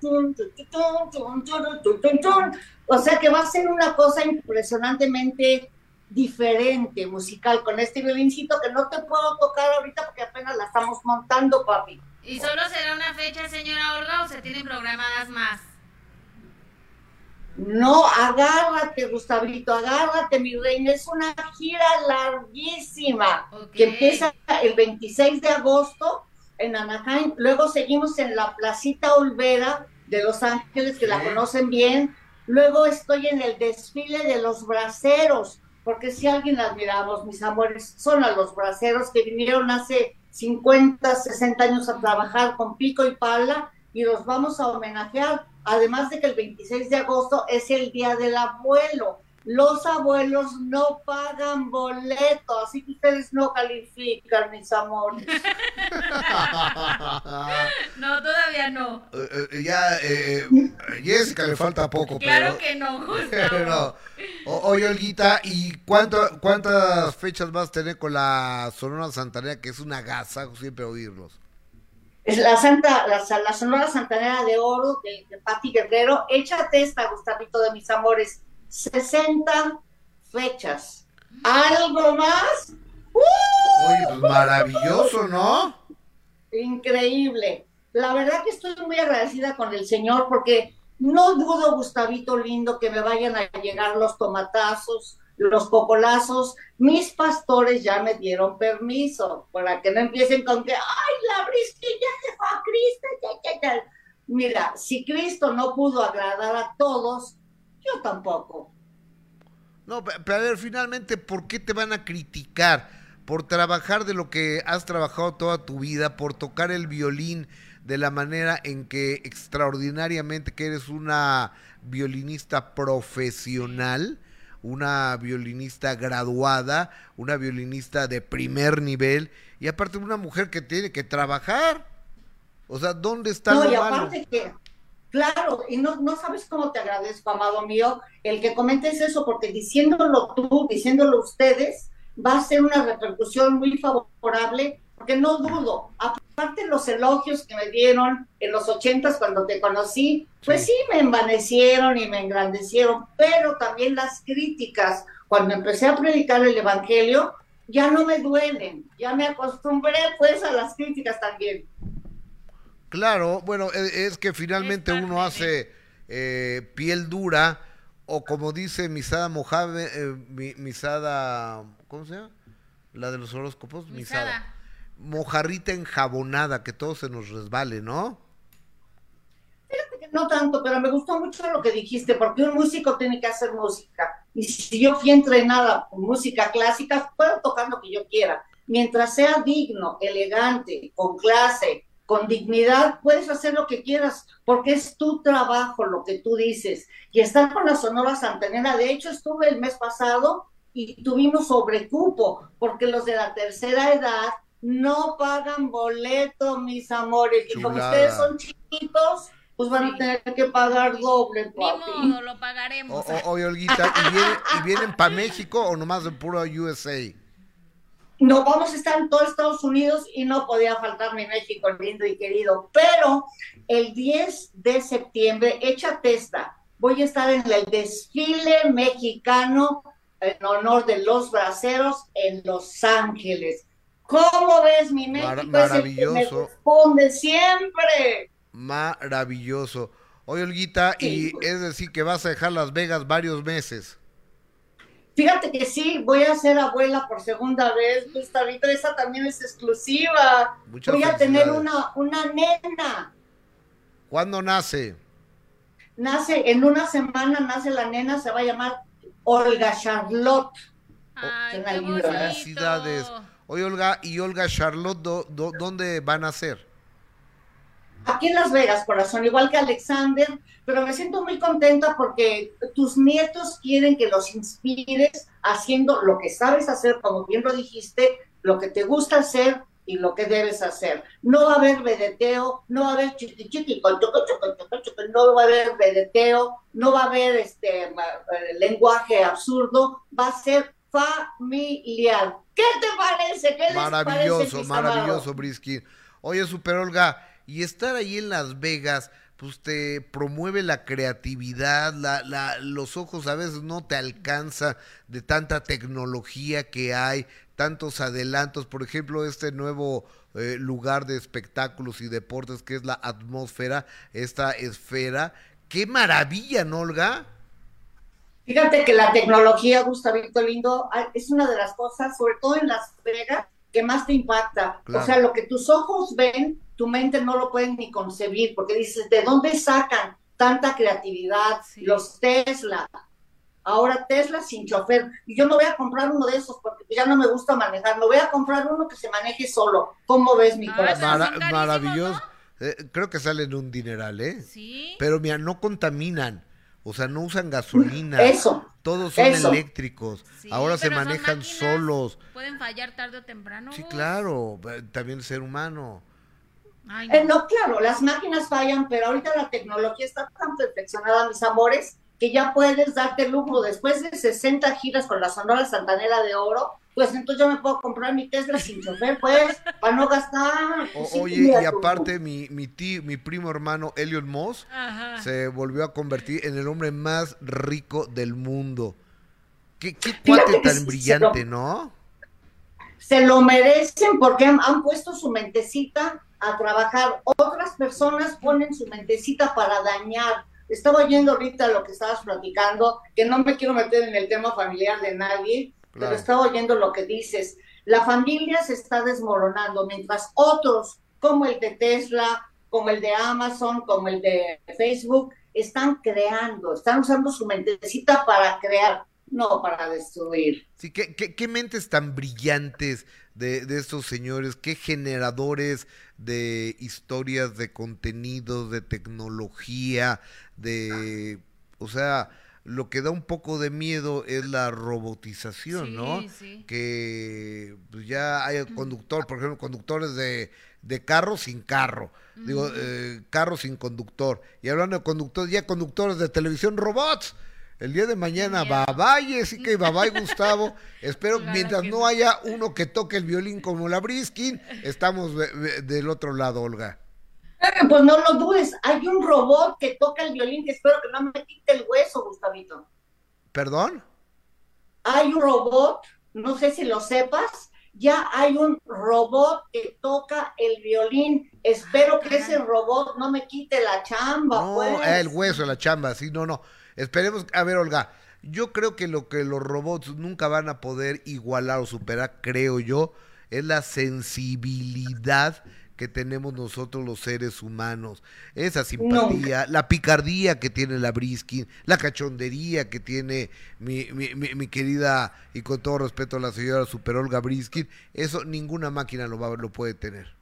O sea que va a ser una cosa impresionantemente diferente musical con este violincito que no te puedo tocar ahorita porque apenas la estamos montando, papi. ¿Y solo será una fecha, señora Olga, o se tienen programadas más? No, agárrate, Gustavito, agárrate, mi reina. Es una gira larguísima que empieza el 26 de agosto en Anaheim. Luego seguimos en la Placita Olvera de Los Ángeles, que la conocen bien. Luego estoy en el desfile de los braceros, porque si alguien admiramos, mis amores, son a los braceros que vinieron hace 50, 60 años a trabajar con pico y pala y los vamos a homenajear Además de que el 26 de agosto es el día del abuelo. Los abuelos no pagan boleto, así que ustedes no califican, mis amores. [laughs] no, todavía no. Eh, eh, ya, eh, Jessica le falta poco. Claro que no, [laughs] justo. oye, Olguita, ¿y cuánto, cuántas fechas vas a tener con la Sonora Santanera, que es una gasa siempre oírlos? Es la Santa, la, la Sonora Santanera de Oro de, de Pati Guerrero. Échate esta, Gustavito de mis amores. 60 fechas. ¿Algo más? Oye, pues maravilloso, ¿no? Increíble. La verdad que estoy muy agradecida con el Señor porque no dudo, Gustavito lindo, que me vayan a llegar los tomatazos, los cocolazos, mis pastores ya me dieron permiso para que no empiecen con que, ay, la brisquilla fue a Cristo. Mira, si Cristo no pudo agradar a todos, yo tampoco. No, pero a ver, finalmente, ¿por qué te van a criticar? Por trabajar de lo que has trabajado toda tu vida, por tocar el violín de la manera en que extraordinariamente que eres una violinista profesional una violinista graduada, una violinista de primer nivel y aparte una mujer que tiene que trabajar. O sea, ¿dónde está no, y aparte que, claro, y no, no sabes cómo te agradezco, amado mío, el que comentes eso, porque diciéndolo tú, diciéndolo ustedes, va a ser una repercusión muy favorable, porque no dudo, aparte los elogios que me dieron en los ochentas cuando te conocí, pues sí. me envanecieron y me engrandecieron, pero también las críticas, cuando empecé a predicar el Evangelio, ya no me duelen, ya me acostumbré pues a las críticas también. Claro, bueno, e, es que finalmente uno hace eh, piel dura, o como dice Misada Mojave, eh, Misada, ¿cómo se llama? La de los horóscopos, Misada mojarrita enjabonada, que todo se nos resbale, ¿no? No tanto, pero me gustó mucho lo que dijiste, porque un músico tiene que hacer música. Y si yo fui entrenada con música clásica, puedo tocar lo que yo quiera. Mientras sea digno, elegante, con clase, con dignidad, puedes hacer lo que quieras, porque es tu trabajo lo que tú dices. Y estar con la Sonora Santanera, de hecho estuve el mes pasado y tuvimos sobrecupo, porque los de la tercera edad no pagan boleto, mis amores. Y como ustedes son chiquitos, pues van a tener que pagar doble, papi. Ni lo pagaremos. Oye, Olguita, ¿y vienen, para México o nomás de puro USA? No, vamos a estar en todo Estados Unidos y no podía faltar mi México lindo y querido. Pero el 10 de septiembre, echa testa, voy a estar en el desfile mexicano en honor de los braceros en Los Ángeles. ¿Cómo ves mi México? maravilloso. me responde siempre. Maravilloso. Oye, Olguita, y es decir que vas a dejar Las Vegas varios meses. Fíjate que sí, voy a ser abuela por segunda vez, Gustavito, esa también es exclusiva. voy a tener una, una nena. ¿Cuándo nace? Nace, en una semana nace la nena, se va a llamar Olga Charlotte. Ay, qué Felicidades. Oye, Olga, ¿y Olga Charlotte dónde van a ser? Aquí en Las Vegas, corazón, igual que Alexander, pero me siento muy contenta porque tus nietos quieren que los inspires haciendo lo que sabes hacer, como bien lo dijiste, lo que te gusta hacer y lo que debes hacer. No va a haber vedeteo, no va a haber chiqui chiqui, no va a haber vedeteo, no va a haber este lenguaje absurdo, va a ser familiar. ¿Qué te parece? ¿Qué les Maravilloso, parece, maravilloso? Briskin. Oye, Super Olga, y estar ahí en Las Vegas, pues te promueve la creatividad, la, la, los ojos a veces no te alcanza de tanta tecnología que hay, tantos adelantos, por ejemplo, este nuevo eh, lugar de espectáculos y deportes que es la atmósfera, esta esfera. ¡Qué maravilla, ¿no, Olga? Fíjate que la tecnología, Gustavito Lindo, ah, es una de las cosas, sobre todo en Las Vegas, que más te impacta. Claro. O sea, lo que tus ojos ven, tu mente no lo pueden ni concebir, porque dices, ¿de dónde sacan tanta creatividad? Los Tesla. Ahora Tesla sin chofer. Y yo no voy a comprar uno de esos porque ya no me gusta manejar. Me voy a comprar uno que se maneje solo. ¿Cómo ves mi corazón? Mara- maravilloso. Eh, creo que salen un dineral, ¿eh? Sí. Pero mira, no contaminan. O sea, no usan gasolina. Eso, Todos son eso. eléctricos. Sí, Ahora se manejan máquinas, solos. Pueden fallar tarde o temprano. Sí, claro. eh, También el ser humano. Ay, Eh, no, claro, las máquinas fallan, pero ahorita la tecnología está tan perfeccionada, mis amores, que ya puedes darte el lujo después de 60 giras con la Sonora Santanera de Oro, pues entonces yo me puedo comprar mi Tesla sin chofer, pues, para no gastar. O- Sí, oye, y aparte mi, mi tío, mi primo hermano Elliot Moss Ajá. se volvió a convertir en el hombre más rico del mundo. Qué, qué cuate tan brillante, se ¿no? se lo merecen porque han, han puesto su mentecita a trabajar. Otras personas ponen su mentecita para dañar. Estaba oyendo ahorita lo que estabas platicando, que no me quiero meter en el tema familiar de nadie, Claro. pero estaba oyendo lo que dices. La familia se está desmoronando, mientras otros, como el de Tesla, como el de Amazon, como el de Facebook, están creando, están usando su mentecita para crear, no para destruir. Sí, qué, qué- qué mentes tan brillantes de, de estos señores, qué generadores de historias, de contenidos, de tecnología, de... O sea, lo que da un poco de miedo es la robotización, ¿no? Sí. Que pues, ya hay conductor, por ejemplo, conductores de, de carro sin carro, digo, eh, carro sin conductor. Y hablando de conductores, ya conductores de televisión, robots. El día de mañana, bye bye Jessica y bye bye [laughs] Gustavo. Espero mientras que no no. haya uno que toque el violín como la Briskin, estamos de- de- del otro lado, Olga. Eh, Pues no lo dudes, hay un robot que toca el violín que espero que no me quite el hueso, Gustavito. ¿Perdón? Hay un robot, no sé si lo sepas, ya hay un robot que toca el violín. Espero que ese robot no me quite la chamba, No, pues. eh, el hueso, la chamba, sí, no, no. Esperemos, a ver, Olga, yo creo que lo que los robots nunca van a poder igualar o superar, creo yo, es la sensibilidad que tenemos nosotros los seres humanos. Esa simpatía, la picardía que tiene la Briskin, la cachondería que tiene mi, mi, mi- mi querida y con todo respeto a la señora Super Olga Briskin, eso ninguna máquina lo, va, lo puede tener.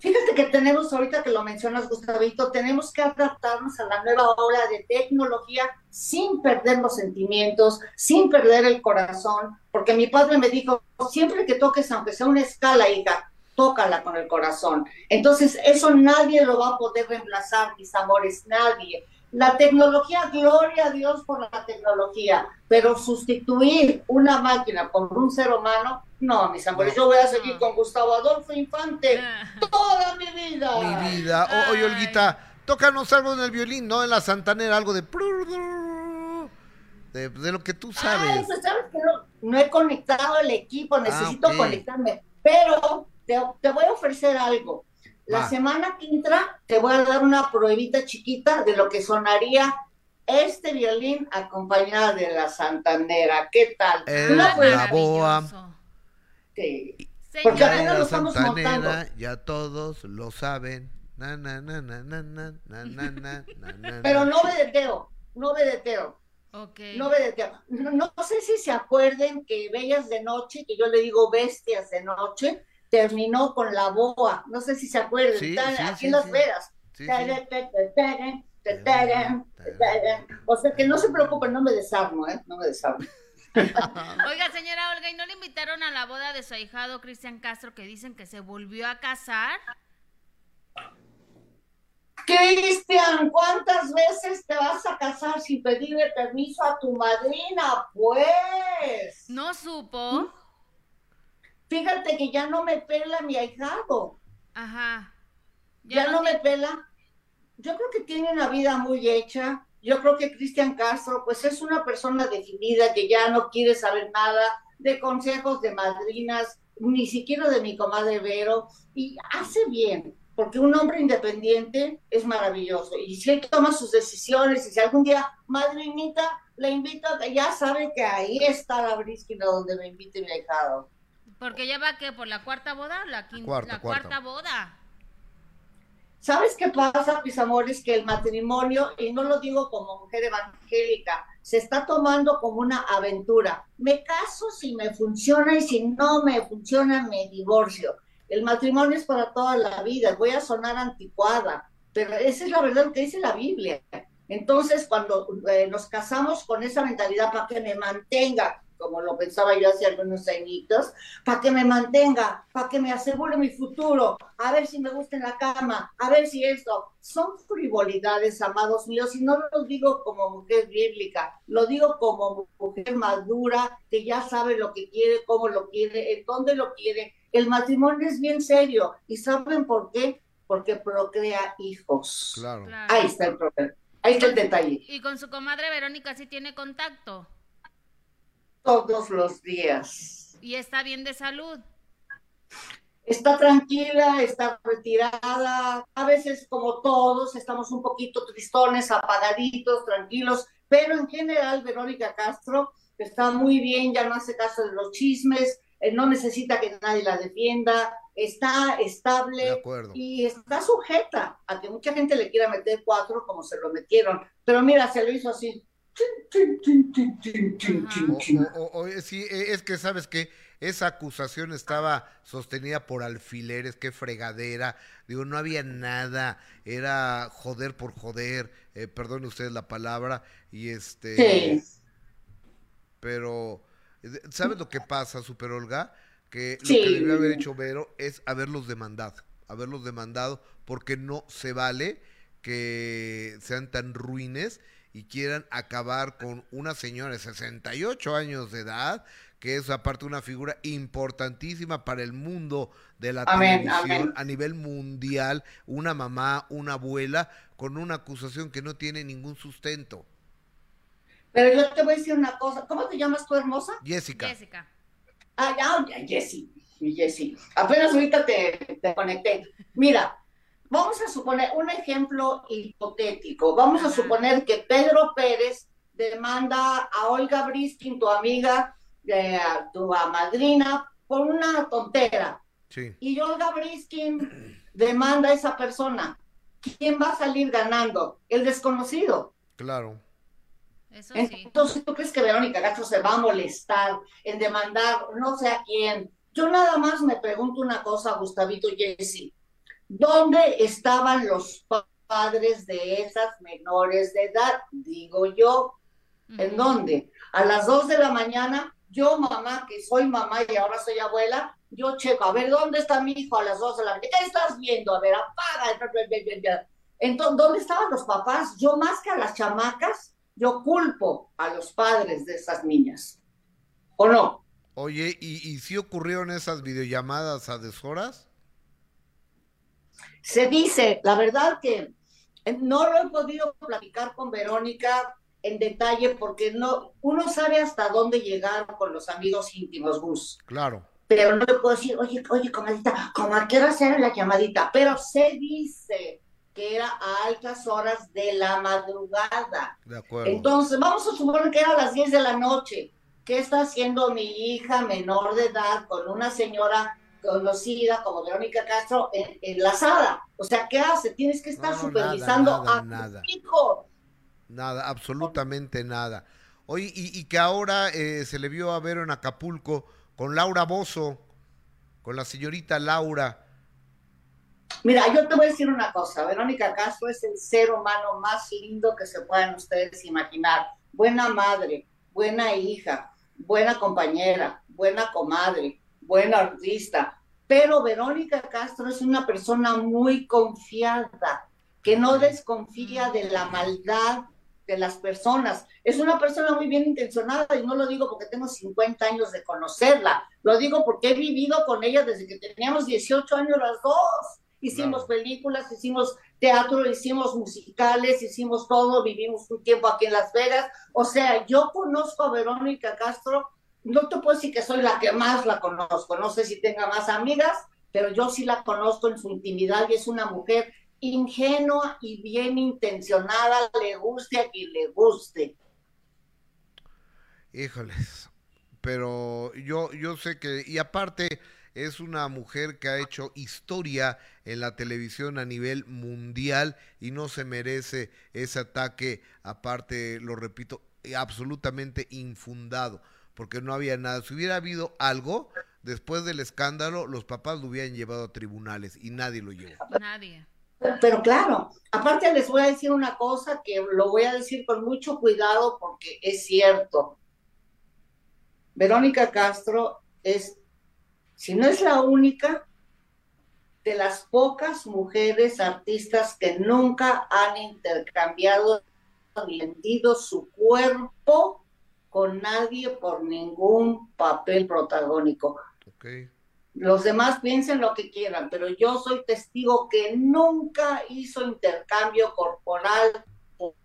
Fíjate que tenemos, ahorita que lo mencionas, Gustavito, tenemos que adaptarnos a la nueva ola de tecnología sin perder los sentimientos, sin perder el corazón, porque mi padre me dijo, siempre que toques, aunque sea una escala, hija, tócala con el corazón. Entonces, eso nadie lo va a poder reemplazar, mis amores, nadie. La tecnología, gloria a Dios por la tecnología, pero sustituir una máquina por un ser humano, no, mis amores, yo voy a seguir con Gustavo Adolfo Infante toda mi vida. Mi vida. O- oye, Olguita, tócanos algo en el violín, ¿no? En la santanera, algo de... De, de lo que tú Ay, sabes. pues sabes que no, no he conectado el equipo, necesito ok. conectarme, pero te, te voy a ofrecer algo. La semana que entra te voy a dar una pruebita chiquita de lo que sonaría este violín acompañada de la santanera. ¿Qué tal? Prueba- la boa. Sí. Porque apenas lo la estamos montando. ya todos lo saben. Na, na, na, na, na, na, na, na, na, Pero no vedeteo, no vedeteo. Ok. No vedeteo. No, no sé si se acuerden que Bellas de Noche, que yo le digo Bestias de Noche, terminó con la boa. No sé si se acuerdan. Sí, Están sí, aquí sí, en Las sí. Vegas. O sea que no se preocupen, no me desarmo, ¿eh? No me desarmo. [laughs] [laughs] Oiga, señora Olga, ¿y no le invitaron a la boda de su ahijado Cristian Castro que dicen que se volvió a casar? Cristian, ¿cuántas veces te vas a casar sin pedirle permiso a tu madrina? Pues. No supo. Fíjate que ya no me pela mi ahijado. Ajá. Ya, no, me pela. Yo creo que tiene una vida muy hecha. Yo creo que Cristian Castro, pues es una persona definida que ya no quiere saber nada de consejos de madrinas, ni siquiera de mi comadre Vero, y hace bien porque un hombre independiente es maravilloso y si él toma sus decisiones y si algún día madrinita le invita, ya sabe que ahí está la brisquina donde me invite mi ahijado. Porque ya va que por la cuarta boda, la quinta, la cuarta boda. ¿Sabes qué pasa, mis amores? Que el matrimonio, y no lo digo como mujer evangélica, se está tomando como una aventura. Me caso si me funciona y si no me funciona me divorcio. El matrimonio es para toda la vida. Voy a sonar anticuada, pero esa es la verdad que dice la Biblia. Entonces, cuando eh, nos casamos con esa mentalidad para que me mantenga, como lo pensaba yo hace algunos añitos, para que me mantenga, para que me asegure mi futuro, a ver si me gusta en la cama, a ver si esto, son frivolidades, amados míos, y no lo digo como mujer bíblica, lo digo como mujer madura, que ya sabe lo que quiere, cómo lo quiere, en dónde lo quiere, el matrimonio es bien serio. ¿Y saben por qué? Porque procrea hijos. Claro. Ahí está el problema. Ahí está el detalle. Y con su comadre Verónica sí tiene contacto. Todos los días. Y está bien de salud. Está tranquila, está retirada. A veces, como todos, estamos un poquito tristones, apagaditos, tranquilos. Pero en general, Verónica Castro está muy bien, ya no hace caso de los chismes, eh, no necesita que nadie la defienda, está estable y está sujeta a que mucha gente le quiera meter cuatro como se lo metieron. Pero mira, se lo hizo así. Sí, e, es que sabes que esa acusación estaba sostenida por alfileres, qué fregadera, digo, no había nada, era joder por joder, eh, perdone ustedes la palabra, y este... Sí. Pero ¿Sabes lo que pasa, Super Olga? Que lo que debió haber hecho Vero es haberlos demandado, haberlos demandado, porque no se vale que sean tan ruines y quieran acabar con una señora de 68 años de edad, que es aparte una figura importantísima para el mundo de la televisión a nivel mundial, una mamá, una abuela, con una acusación que no tiene ningún sustento. Pero yo te voy a decir una cosa. ¿Cómo te llamas tú, hermosa? Jessica. Jessica. Ah, ya, Jessie. Mi Jessie. Apenas ahorita te, te conecté. Mira, vamos a suponer un ejemplo hipotético. Vamos a suponer que Pedro Pérez demanda a Olga Briskin, tu amiga, tu madrina, por una tontera. Sí. Y Olga Briskin demanda a esa persona. ¿Quién va a salir ganando? El desconocido. Claro. Entonces, ¿tú crees que Verónica Castro se va a molestar en demandar no sé a quién? Yo nada más me pregunto una cosa, Gustavito Jesse. ¿Dónde estaban los padres de esas menores de edad? Digo yo. ¿En dónde? A las dos de la mañana, yo mamá, que soy mamá y ahora soy abuela, yo checo, a ver, ¿dónde está mi hijo a las dos de la mañana? ¿Qué estás viendo? A ver, apaga. Entonces, ¿dónde estaban los papás? Yo más que a las chamacas, yo culpo a los padres de esas niñas. ¿O no? Oye, ¿y, si ocurrieron esas videollamadas a deshoras? Se dice, la verdad que eh, no lo he podido platicar con Verónica en detalle porque no, uno sabe hasta dónde llegar con los amigos íntimos, Gus. Claro. Pero no le puedo decir, oye, oye, comadita, ¿cómo a qué hora la llamadita? Pero se dice que era a altas horas de la madrugada. De acuerdo. Entonces, vamos a suponer que era a las 10 de la noche. ¿Qué está haciendo mi hija menor de edad con una señora conocida como Verónica Castro enlazada? O sea, ¿qué hace? Tienes que estar supervisando a tu hijo. Nada, absolutamente nada. Oye, y, que ahora eh, se le vio a ver en Acapulco con Laura Bozo, con la señorita Laura. Mira, yo te voy a decir una cosa, Verónica Castro es el ser humano más lindo que se puedan ustedes imaginar. Buena madre, buena hija, buena compañera, buena comadre, buena artista. Pero Verónica Castro es una persona muy confiada, que no desconfía de la maldad de las personas. Es una persona muy bien intencionada y no lo digo porque tengo 50 años de conocerla, lo digo porque he vivido con ella desde que teníamos 18 años las dos. Hicimos películas, hicimos teatro, hicimos musicales, hicimos todo, vivimos un tiempo aquí en Las Vegas. O sea, yo conozco a Verónica Castro, no te puedo decir que soy la que más la conozco, no sé si tenga más amigas, pero yo sí la conozco en su intimidad y es una mujer ingenua y bien intencionada, le guste a quien le guste. Híjoles, pero yo, yo sé que, y aparte es una mujer que ha hecho historia en la televisión a nivel mundial y no se merece ese ataque, aparte, lo repito, absolutamente infundado, porque no había nada. Si hubiera habido algo, después del escándalo, los papás lo hubieran llevado a tribunales y nadie lo llevó. Nadie. Pero claro, aparte les voy a decir una cosa que lo voy a decir con mucho cuidado porque es cierto. Verónica Castro es, si no es la única, de las pocas mujeres artistas que nunca han intercambiado ni vendido su cuerpo con nadie por ningún papel protagónico. Okay. Los demás piensen lo que quieran, pero yo soy testigo que nunca hizo intercambio corporal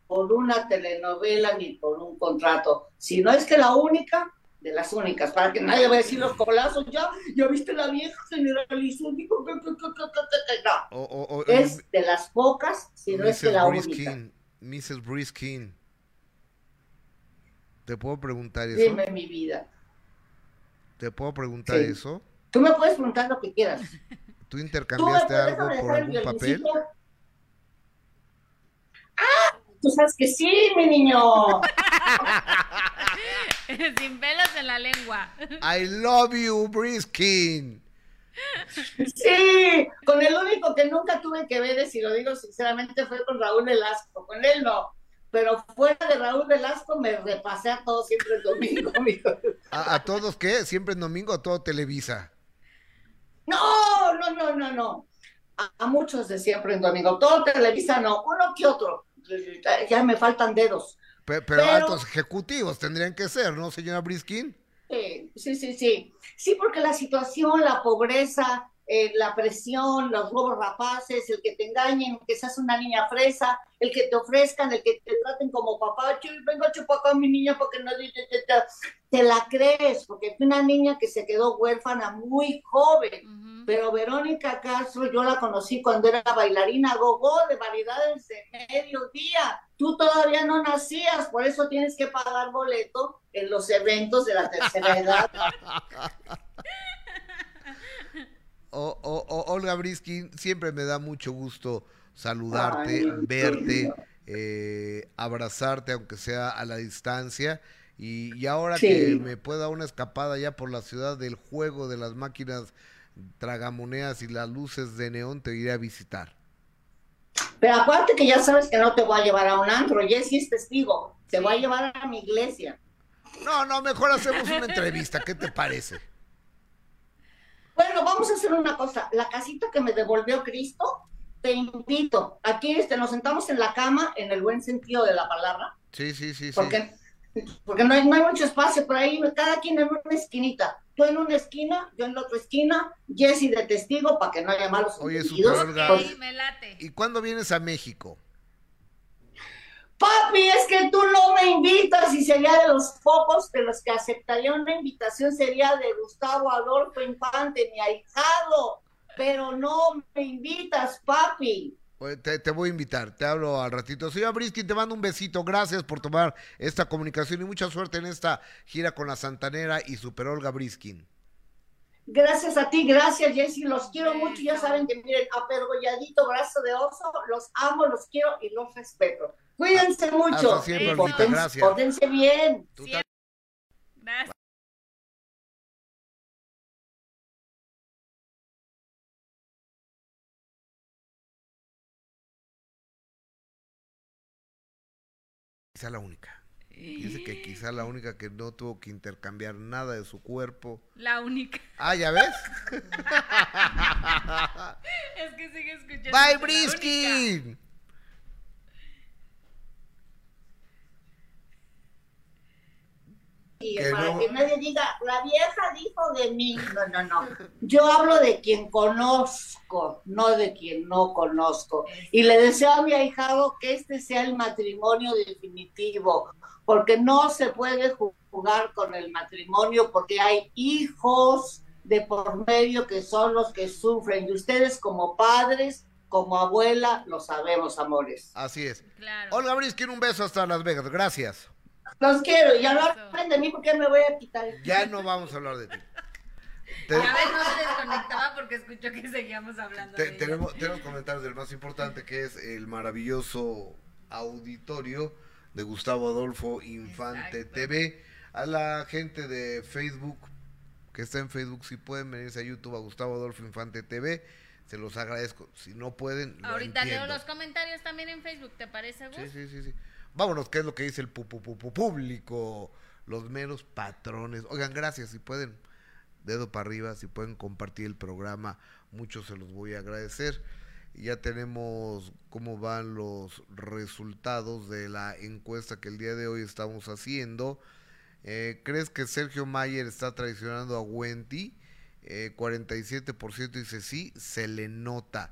por, una telenovela ni por un contrato. Si no es que la única, de las únicas, para que nadie vaya a decir los colazos, ya, ya viste la vieja generalizó, dijo no. es de las pocas, si no es que la única. Mrs. Briskin, ¿te puedo preguntar eso? Dime mi vida. ¿Te puedo preguntar eso? Tú me puedes preguntar lo que quieras. ¿Tú intercambiaste algo por algún papel? Ah, tú sabes que sí, mi niño. [laughs] Sin pelos en la lengua. I love you, Briskin. Sí, con el único que nunca tuve que ver, si lo digo sinceramente, fue con Raúl Velasco. Con él no. Pero fuera de Raúl Velasco me repasé a todos siempre el domingo. [laughs] ¿A, ¿A, todos qué? ¿Siempre en domingo o todo Televisa? No, no, no, no, no. A, muchos de siempre en domingo. Todo Televisa no, uno que otro. Ya me faltan dedos. Pero, altos ejecutivos tendrían que ser, ¿no, señora Briskin? Sí, sí, sí, sí. Sí, porque la situación, la pobreza, eh, la presión, los robos rapaces, el que te engañen, que seas una niña fresa, el que te ofrezcan, el que te traten como papá, venga a mi niña porque no te, la crees, porque fue una niña que se quedó huérfana muy joven, pero Verónica Castro yo la conocí cuando era bailarina gogo de variedades de mediodía, tú todavía no nacías, por eso tienes que pagar boleto en los eventos de la tercera edad. [laughs] Olga Briskin, siempre me da mucho gusto saludarte, verte, eh, abrazarte, aunque sea a la distancia. Y, ahora que me pueda una escapada ya por la ciudad del juego de las máquinas tragamoneas y las luces de neón, te iré a visitar. Pero acuérdate que ya sabes que no te voy a llevar a un antro, Jessy es testigo, te voy a llevar a mi iglesia. No, no, mejor hacemos una entrevista, ¿qué te parece? Bueno, vamos a hacer una cosa. La casita que me devolvió Cristo, te invito. Aquí este, nos sentamos en la cama, en el buen sentido de la palabra. Sí, sí, sí. Porque, porque no, hay, no hay mucho espacio por ahí, cada quien en una esquinita. Tú en una esquina, yo en la otra esquina, Jesse de testigo para que no haya malos Oye, Sí, me late. ¿Y cuándo vienes a México? Papi, es que tú no me invitas y sería de los pocos de los que aceptaría una invitación, sería de Gustavo Adolfo Infante, mi ahijado, pero no me invitas, papi. Te, te, voy a invitar, te hablo al ratito. Señor Briskin, te mando un besito. Gracias por tomar esta comunicación y mucha suerte en esta gira con la Santanera y Super Olga Briskin. Gracias a ti, gracias Jessy, los quiero mucho. Ya saben que miren, apergolladito, brazo de oso, los amo, los quiero y los respeto. Cuídense mucho. Siempre, gracias. bien. Gracias. Quizá la única. Dice que quizá la única que no tuvo que intercambiar nada de su cuerpo. La única. Ah, ¿ya ves? [laughs] es que sigue escuchando. Bye, Briskin. Que para que nadie diga, la vieja dijo de mí. No, no, no. Yo hablo de quien conozco, no de quien no conozco. Y le deseo a mi ahijado que este sea el matrimonio definitivo, porque no se puede jugar con el matrimonio, porque hay hijos de por medio que son los que sufren. Y ustedes como padres como abuela lo sabemos, amores. Así es. Claro. Olga quiero un beso hasta Las Vegas. Gracias. Los quiero. Y hablar de mí porque me voy a quitar. Ya no vamos a hablar de ti. A ver, no se desconectaba porque escuchó que seguíamos hablando. de tenemos, tenemos comentarios del más importante que es el maravilloso auditorio de Gustavo Adolfo Infante TV. A la gente de Facebook, que está en Facebook, si pueden venirse a YouTube a Gustavo Adolfo Infante TV se los agradezco. Si no pueden, lo Ahorita leo los comentarios también en Facebook, ¿te parece, Gus? Sí, sí, sí, sí. Vámonos, ¿qué es lo que dice el pu público? Los meros patrones. Oigan, gracias, si pueden, dedo para arriba, si pueden compartir el programa, muchos se los voy a agradecer. Ya tenemos cómo van los resultados de la encuesta que el día de hoy estamos haciendo. Eh, ¿Crees que Sergio Mayer está traicionando a Wendy? eh, 47% dice sí, se le nota.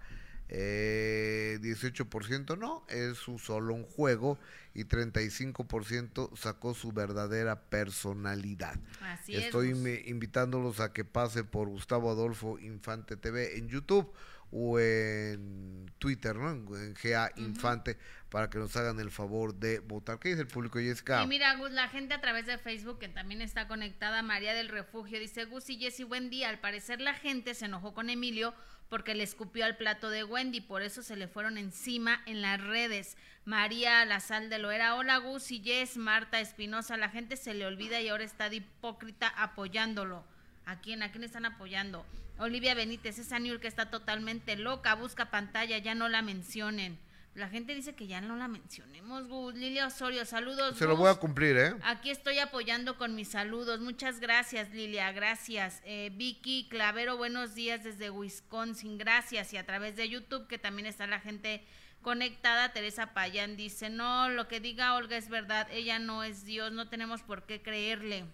Eh, 18% no, es su solo un juego y 35% sacó su verdadera personalidad. Así Estoy invitándolos a que pase por Gustavo Adolfo Infante TV en YouTube o en Twitter, ¿no? En GA Infante, para que nos hagan el favor de votar. ¿Qué dice el público, Jessica? Y mira, Gus, la gente a través de Facebook, que también está conectada, María del Refugio, dice, Gus y Jessy, buen día. Al parecer la gente se enojó con Emilio porque le escupió al plato de Wendy, por eso se le fueron encima en las redes. María La Sal de Loera, hola Gus y Jess, Marta Espinosa, la gente se le olvida y ahora está de hipócrita apoyándolo. ¿A quién? ¿A quién están apoyando? Olivia Benítez, esa New que está totalmente loca, busca pantalla, ya no la mencionen. La gente dice que ya no la mencionemos, Gus. Lilia Osorio, saludos. Se lo voy a cumplir, ¿eh? Aquí estoy apoyando con mis saludos. Muchas gracias, Lilia, gracias. Eh, Vicky Clavero, buenos días desde Wisconsin, gracias. Y a través de YouTube, que también está la gente conectada, Teresa Payán dice, no, lo que diga Olga es verdad, ella no es Dios, no tenemos por qué creerle.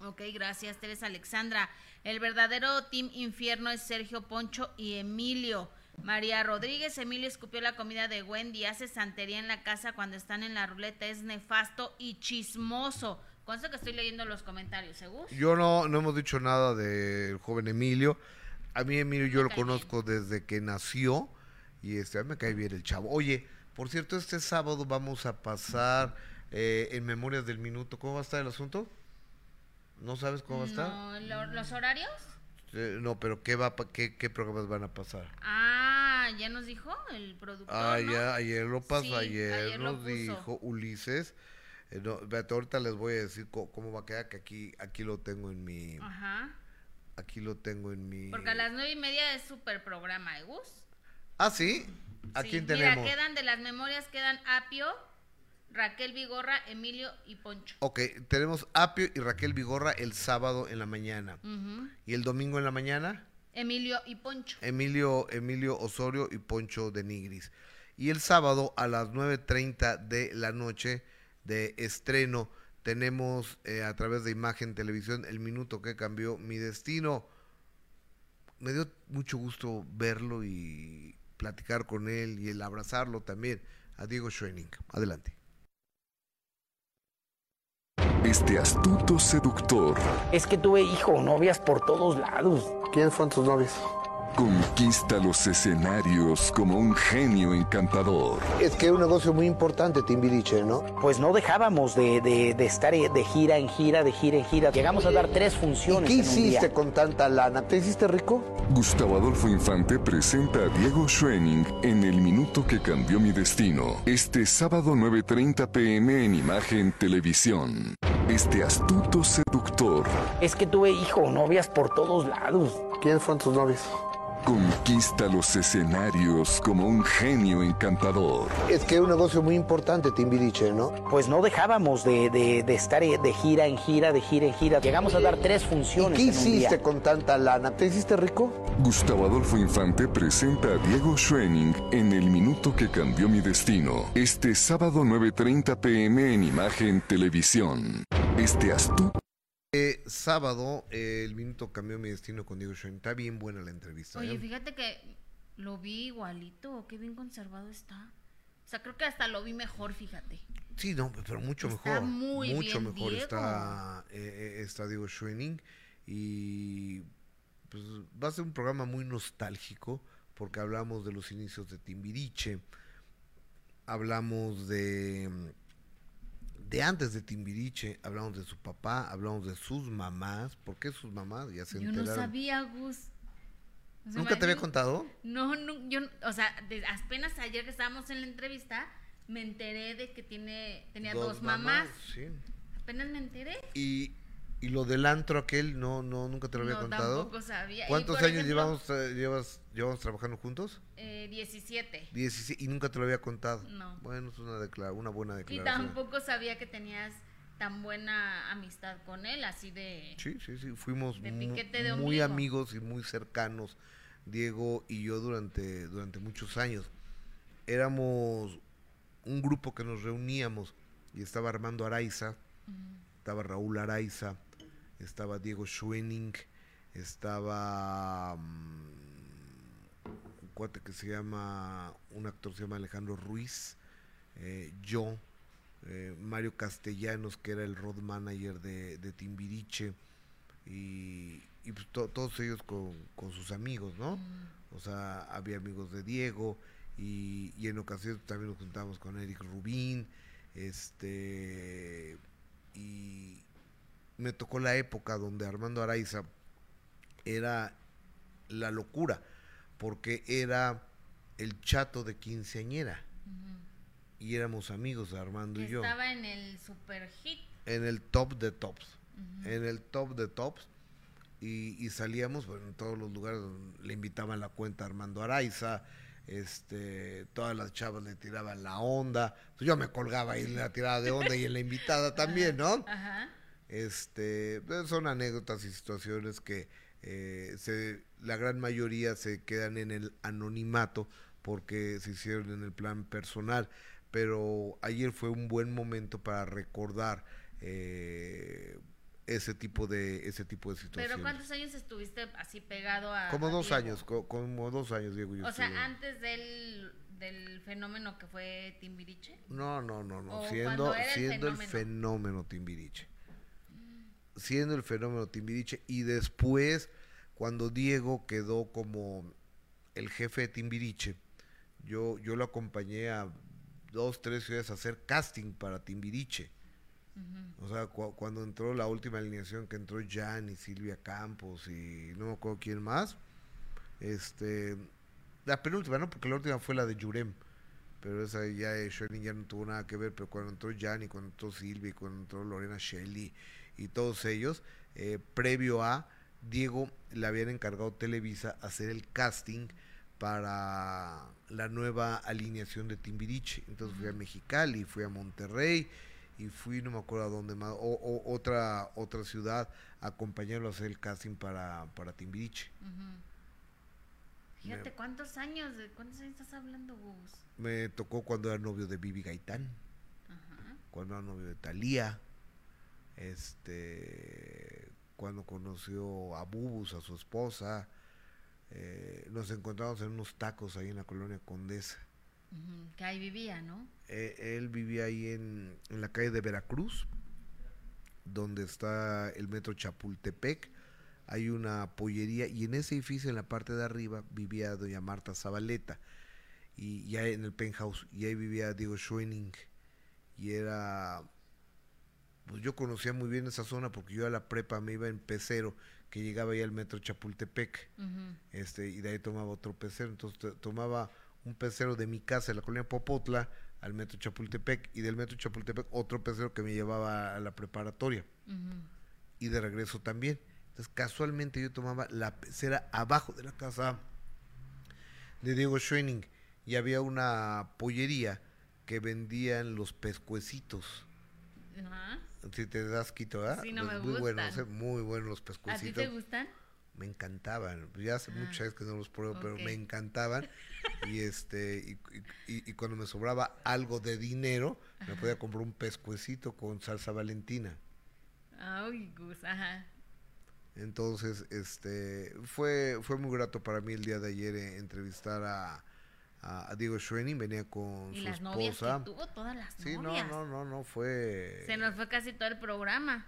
Ok, gracias, Teresa Alexandra. El verdadero Team Infierno es Sergio Poncho y Emilio. María Rodríguez, Emilio escupió la comida de Wendy, hace santería en la casa cuando están en la ruleta, es nefasto y chismoso. Con eso que estoy leyendo los comentarios, ¿seguro? Yo no, no hemos dicho nada del joven Emilio. A mí Emilio yo lo conozco desde que nació y este, a mí me cae bien el chavo. Oye, por cierto, este sábado vamos a pasar eh, en Memorias del Minuto. ¿Cómo va a estar el asunto? ¿No sabes cómo va a estar? ¿Los horarios? No, pero ¿qué, va, qué, ¿qué programas van a pasar? Ah, ya nos dijo el productor. Ah, ya, ayer lo pasó, ayer, nos dijo Ulises. Eh, no, ahorita les voy a decir cómo, va a quedar, que aquí, aquí lo tengo en mi. Ajá. Aquí lo tengo en mi. Porque a las nueve y media es super programa, ¿eh, Gus? Ah, sí. ¿A quién tenemos? Mira, quedan de las memorias, quedan Apio, Raquel Vigorra, Emilio y Poncho. Ok, tenemos Apio y Raquel Vigorra el sábado en la mañana. ¿Y el domingo en la mañana? Emilio y Poncho. Emilio, Emilio Osorio y Poncho de Nigris. Y el sábado a las 9.30 de la noche de estreno tenemos eh, a través de Imagen Televisión el minuto que cambió mi destino. Me dio mucho gusto verlo y platicar con él y el abrazarlo también a Diego Schwenning. Adelante. Este astuto seductor. Es que tuve hijo, novias por todos lados. ¿Quiénes fueron tus novias? Conquista los escenarios como un genio encantador. Es que es un negocio muy importante, Timbiriche, ¿no? Pues no dejábamos de, de, estar de gira en gira, de gira en gira. Llegamos a dar tres funciones. ¿Y qué hiciste con tanta lana? ¿Te hiciste rico? Gustavo Adolfo Infante presenta a Diego Schwenning en El Minuto que Cambió Mi Destino. Este sábado 9.30 pm en Imagen Televisión. Este astuto seductor. Es que tuve hijo, novias por todos lados. ¿Quiénes fueron tus novias? Conquista los escenarios como un genio encantador. Es que es un negocio muy importante, Timbiriche, ¿no? Pues no dejábamos de, de, estar de gira en gira, de gira en gira. Llegamos a dar tres funciones. ¿Y qué hiciste con tanta lana? ¿Te hiciste rico? Gustavo Adolfo Infante presenta a Diego Schwenning en El Minuto que Cambió Mi Destino. Este sábado 9.30 pm en Imagen Televisión. Este astuto Eh, sábado, eh, el minuto cambió mi destino con Diego Schoen. Está bien buena la entrevista. Oye, ¿eh? fíjate que lo vi igualito, qué bien conservado está. O sea, creo que hasta lo vi mejor, fíjate. Sí, no, pero mucho Está mejor. muy mucho bien, mejor Diego. está, está Diego Schoening. Y pues va a ser un programa muy nostálgico porque hablamos de los inicios de Timbiriche. Hablamos de de antes de Timbiriche, hablamos de su papá, hablamos de sus mamás. ¿Por qué sus mamás? Ya se Yo no sabía, Gus. O sea, ¿Nunca te había contado? No, no, yo, o sea, de- apenas ayer que estábamos en la entrevista, me enteré de que tiene, tenía dos, mamás. Sí. Apenas me enteré. Y, y lo del antro aquel, no, no, nunca te lo había No, contado. tampoco sabía. Y, ¿Cuántos años ejemplo, llevamos, tra- llevas, llevamos trabajando juntos? Eh, 17. 17 y nunca te lo había contado. No. Bueno, es una, declara- una buena Y declaración. tampoco sabía que tenías tan buena amistad con él, así de... Sí, sí, sí, fuimos De de muy amigos y muy cercanos, Diego y yo durante, durante muchos años. Éramos un grupo que nos reuníamos y estaba Armando Araiza, estaba Raúl Araiza, estaba Diego Schwenning, estaba mm, un cuate que se llama, un actor se llama Alejandro Ruiz, eh, yo, eh, Mario Castellanos, que era el road manager de, de Timbiriche, y, y pues to- todos ellos con, con sus amigos, ¿no? O sea, había amigos de Diego, y, y en ocasiones también nos juntábamos con Eric Rubín, este, y me tocó la época donde Armando Araiza era la locura, porque era el chato de quinceañera, y éramos amigos Armando que y yo estaba en el super hit. en el top de tops. En el top de tops. Y, y salíamos bueno, en todos los lugares donde le invitaban la cuenta a Armando Araiza. Este, todas las chavas le tiraban la onda. Yo me colgaba y la tiraba de onda y en la invitada también, ¿no? Ajá. Este, pues, son anécdotas y situaciones que eh, se, la gran mayoría se quedan en el anonimato porque se hicieron en el plan personal. Pero ayer fue un buen momento para recordar eh, ese tipo de ese tipo de situaciones. Pero ¿cuántos años estuviste así pegado a... como a dos Diego? años, co- como dos años, Diego. yo O sea, estuve. antes del, del fenómeno que fue Timbiriche. No, no, no, no. Siendo, el siendo el fenómeno Timbiriche. Siendo el fenómeno Timbiriche. Y después, cuando Diego quedó como el jefe de Timbiriche, yo, yo lo acompañé a dos, tres ciudades a hacer casting para Timbiriche. O sea, cu- cuando entró la última alineación, que entró Jan y Silvia Campos y no me acuerdo quién más. Este, la penúltima, ¿no? Porque la última fue la de Yurem. Pero esa ya Schoening ya no tuvo nada que ver. Pero cuando entró Jan y cuando entró Silvia y cuando entró Lorena Shelley y todos ellos, eh, previo a Diego le habían encargado Televisa hacer el casting para la nueva alineación de Timbiriche. Entonces fui a Mexicali, fui a Monterrey y fui, no me acuerdo a dónde más, o, o- otra, otra ciudad a acompañarlo a hacer el casting para, para Timbiriche. Fíjate cuántos años, de cuántos años estás hablando, Gus. Me tocó cuando era novio de Vivi Gaitán, Ajá. cuando era novio de Thalía, este, cuando conoció a Bubus, a su esposa. eh, nos encontramos en unos tacos ahí en la colonia Condesa. Que ahí vivía, ¿no? Eh, él vivía ahí en, en la calle de Veracruz, donde está el metro Chapultepec. Hay una pollería y en ese edificio, en la parte de arriba, vivía doña Marta Zabaleta. Y ya en el penthouse, y ahí vivía Diego Schoening. Y era. Pues yo conocía muy bien esa zona porque yo a la prepa me iba en pecero, que llegaba ahí al metro Chapultepec este y de ahí tomaba otro pecero. Entonces tomaba un pecero de mi casa en la colonia Popotla al metro Chapultepec y del metro Chapultepec otro pecero que me llevaba a la preparatoria. Y de regreso también. Entonces casualmente yo tomaba la pecera abajo de la casa de Diego Schoening y había una pollería que vendían los pescuecitos Ajá. si te das quito ¿verdad? Sí, no Los me muy buenos gustan. eh, muy buenos los ¿A ti pescuecitos te gustan? me encantaban. Ya hace Ah, muchas veces que no los pruebo, pero me encantaban. [laughs] Y este y, y- y cuando me sobraba algo de dinero, me podía comprar un pescuecito con salsa valentina. Ay, Gus, ajá. Entonces, este, fue, fue muy grato para mí el día de ayer eh, entrevistar a, a, Diego Schwenning, venía con Y su las novias que tuvo, todas las Sí, no, novias. no, no, no, fue Se nos fue casi todo el programa.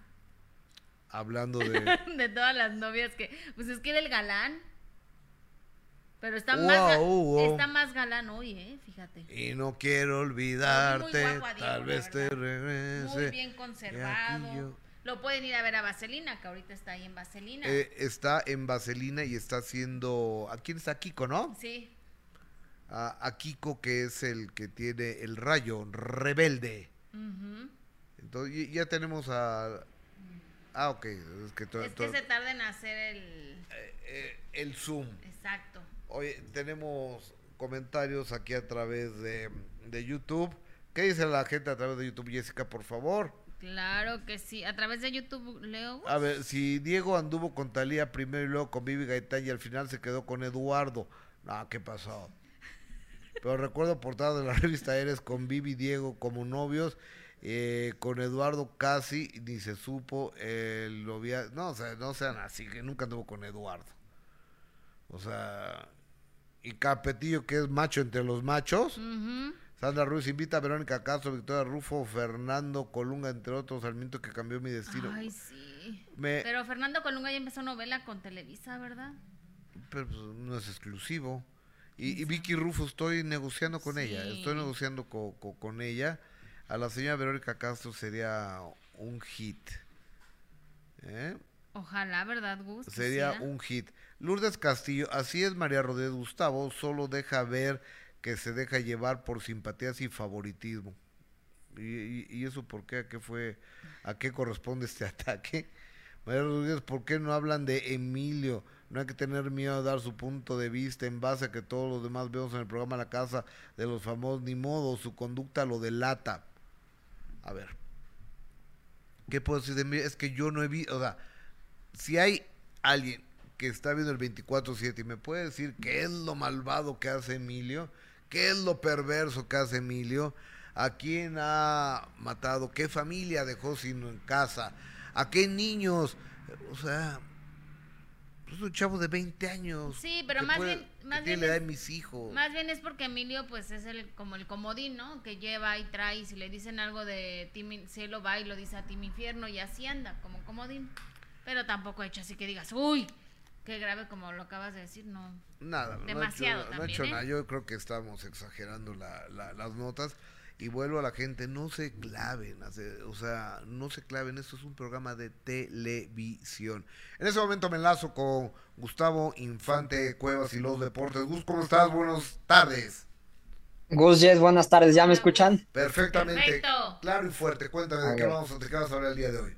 hablando de... [laughs] de todas las novias que. Pues es que era el galán. Pero está, Wow, más, wow. está más galán hoy, ¿eh? Fíjate. Y no quiero olvidarte, guapo a Diego, tal vez te regrese. Muy bien conservado. yo- Lo pueden ir a ver a Vaselina, que ahorita está ahí en Vaselina. Eh, está en Vaselina y está haciendo... ¿A quién está? Kiko, ¿no? Sí. A, a Kiko, que es el que tiene el rayo rebelde. Entonces, ya tenemos a... Ah, ok. Es que, Es se tarda en hacer el. eh, el Zoom. Exacto. Oye, tenemos comentarios aquí a través de, de YouTube. ¿Qué dice la gente a través de YouTube, Jessica, por favor? Claro que sí. A través de YouTube, Leo. A ver, si Diego anduvo con Talía primero y luego con Vivi Gaitán y al final se quedó con Eduardo. No, ¿qué pasó? Pero recuerdo portada de la [laughs] revista Eres con Vivi y Diego como novios. eh, con Eduardo casi ni se supo el novia no o sea no sean así que nunca anduvo con Eduardo o sea y Capetillo que es macho entre los machos. Sandra Ruiz invita a Verónica Castro, Victoria Rufo, Fernando Colunga, entre otros, Sarmiento que cambió mi destino. Ay, sí. Me- Pero Fernando Colunga ya empezó novela con Televisa, ¿verdad? Pero pues, no es exclusivo. Y, y Vicky Rufo, estoy negociando con ella, estoy negociando co- co- con ella. A la señora Verónica Castro sería un hit. ¿Eh? Ojalá, ¿verdad, Gus? Sería un hit. Lourdes Castillo, así es María Rodríguez Gustavo, solo deja ver que se deja llevar por simpatías y favoritismo. ¿Y, y- y eso por qué? ¿A qué fue? ¿A qué corresponde este [laughs] ataque? María Rodríguez, ¿por qué no hablan de Emilio? No hay que tener miedo a dar su punto de vista en base a que todos los demás vemos en el programa La Casa de los Famosos, ni modo, su conducta lo delata. A ver, ¿qué puedo decir de mí? Es que yo no he visto, o sea, si hay alguien que está viendo el 24-7 y me puede decir qué es lo malvado que hace Emilio, qué es lo perverso que hace Emilio, a quién ha matado, qué familia dejó sin en casa, a qué niños, o sea, es un chavo de 20 años. Sí, pero más puede- bien- más bien la edad es- mis hijos. Más bien es porque Emilio, pues, es el como el comodín, ¿no? Que lleva y trae. Y si le dicen algo de Team Cielo, va y lo dice a Team Infierno y así anda, como comodín. Pero tampoco ha hecho así que digas, uy, qué grave como lo acabas de decir, no. Nada, Demasiado no ha hecho, no ha también, hecho ¿eh? nada. Yo creo que estamos exagerando la- la- las notas. Y vuelvo a la gente, no se claven, o sea, no se claven, esto es un programa de televisión. En ese momento me enlazo con Gustavo Infante Cuevas y los deportes. Gus, ¿cómo estás? Buenas tardes. Gus Jess, buenas tardes, ¿ya me escuchan? Perfectamente, Perfecto. claro y fuerte. Cuéntame de A qué vamos, de qué vas a hablar el día de hoy.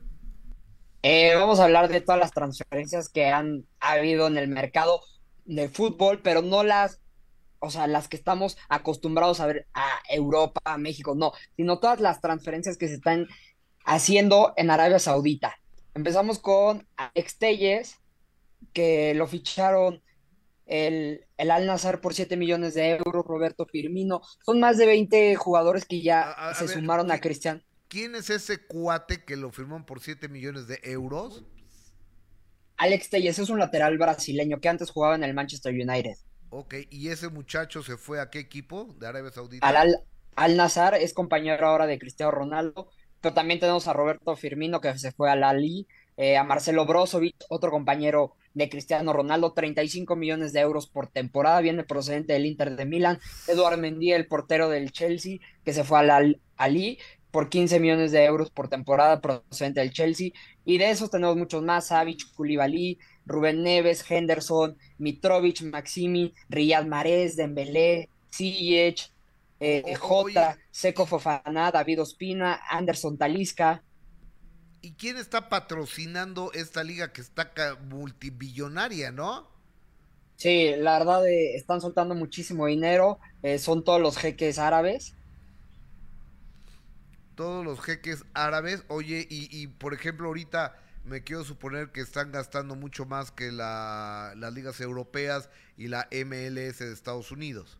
Eh, vamos a hablar de todas las transferencias que han habido en el mercado de fútbol, pero no las, o sea, las que estamos acostumbrados a ver a Europa, a México, no, sino todas las transferencias que se están haciendo en Arabia Saudita. Empezamos con Alex Telles, que lo ficharon el, el Al Nassr por 7 millones de euros, Roberto Firmino. Son más de 20 jugadores que ya A- a- a se ver, sumaron a ¿qui- Cristian. ¿Quién es ese cuate que lo firmó por 7 millones de euros? Alex Telles es un lateral brasileño que antes jugaba en el Manchester United. Ok, ¿y ese muchacho se fue a qué equipo de Arabia Saudita? Al, Al, Al Nassr es compañero ahora de Cristiano Ronaldo, pero también tenemos a Roberto Firmino que se fue al Ali, eh, a Marcelo Brozovic, otro compañero de Cristiano Ronaldo, 35 millones de euros por temporada, viene procedente del Inter de Milán, Eduard Mendy, el portero del Chelsea, que se fue al Al Ali por 15 millones de euros por temporada procedente del Chelsea, y de esos tenemos muchos más, Savic, Koulibaly, Rubén Neves, Henderson, Mitrovic, Maximi, Riyad Mahrez, Dembélé, Ziyech, eh, Jota. Seco Fofana, David Ospina, Anderson Talisca. ¿Y quién está patrocinando esta liga que está multibillonaria, no? Sí, la verdad eh, están soltando muchísimo dinero, eh, son todos los jeques árabes. Todos los jeques árabes. Oye, y, y, por ejemplo, ahorita me quiero suponer que están gastando mucho más que la- las ligas europeas y la MLS de Estados Unidos.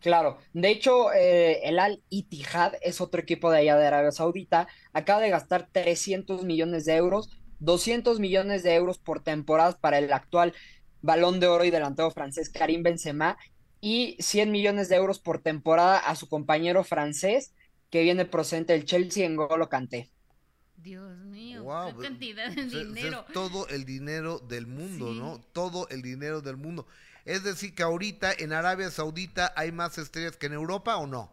Claro, de hecho, eh, el Al Ittihad es otro equipo de allá de Arabia Saudita, acaba de gastar 300 millones de euros, 200 millones de euros por temporada para el actual balón de oro y delantero francés Karim Benzema y 100 millones de euros por temporada a su compañero francés que viene procedente del Chelsea en Golo. Dios mío, Wow, qué pues, cantidad de se- dinero. Es todo el dinero del mundo, Sí. ¿no? Todo el dinero del mundo. Es decir, que ahorita en Arabia Saudita hay más estrellas que en Europa o no?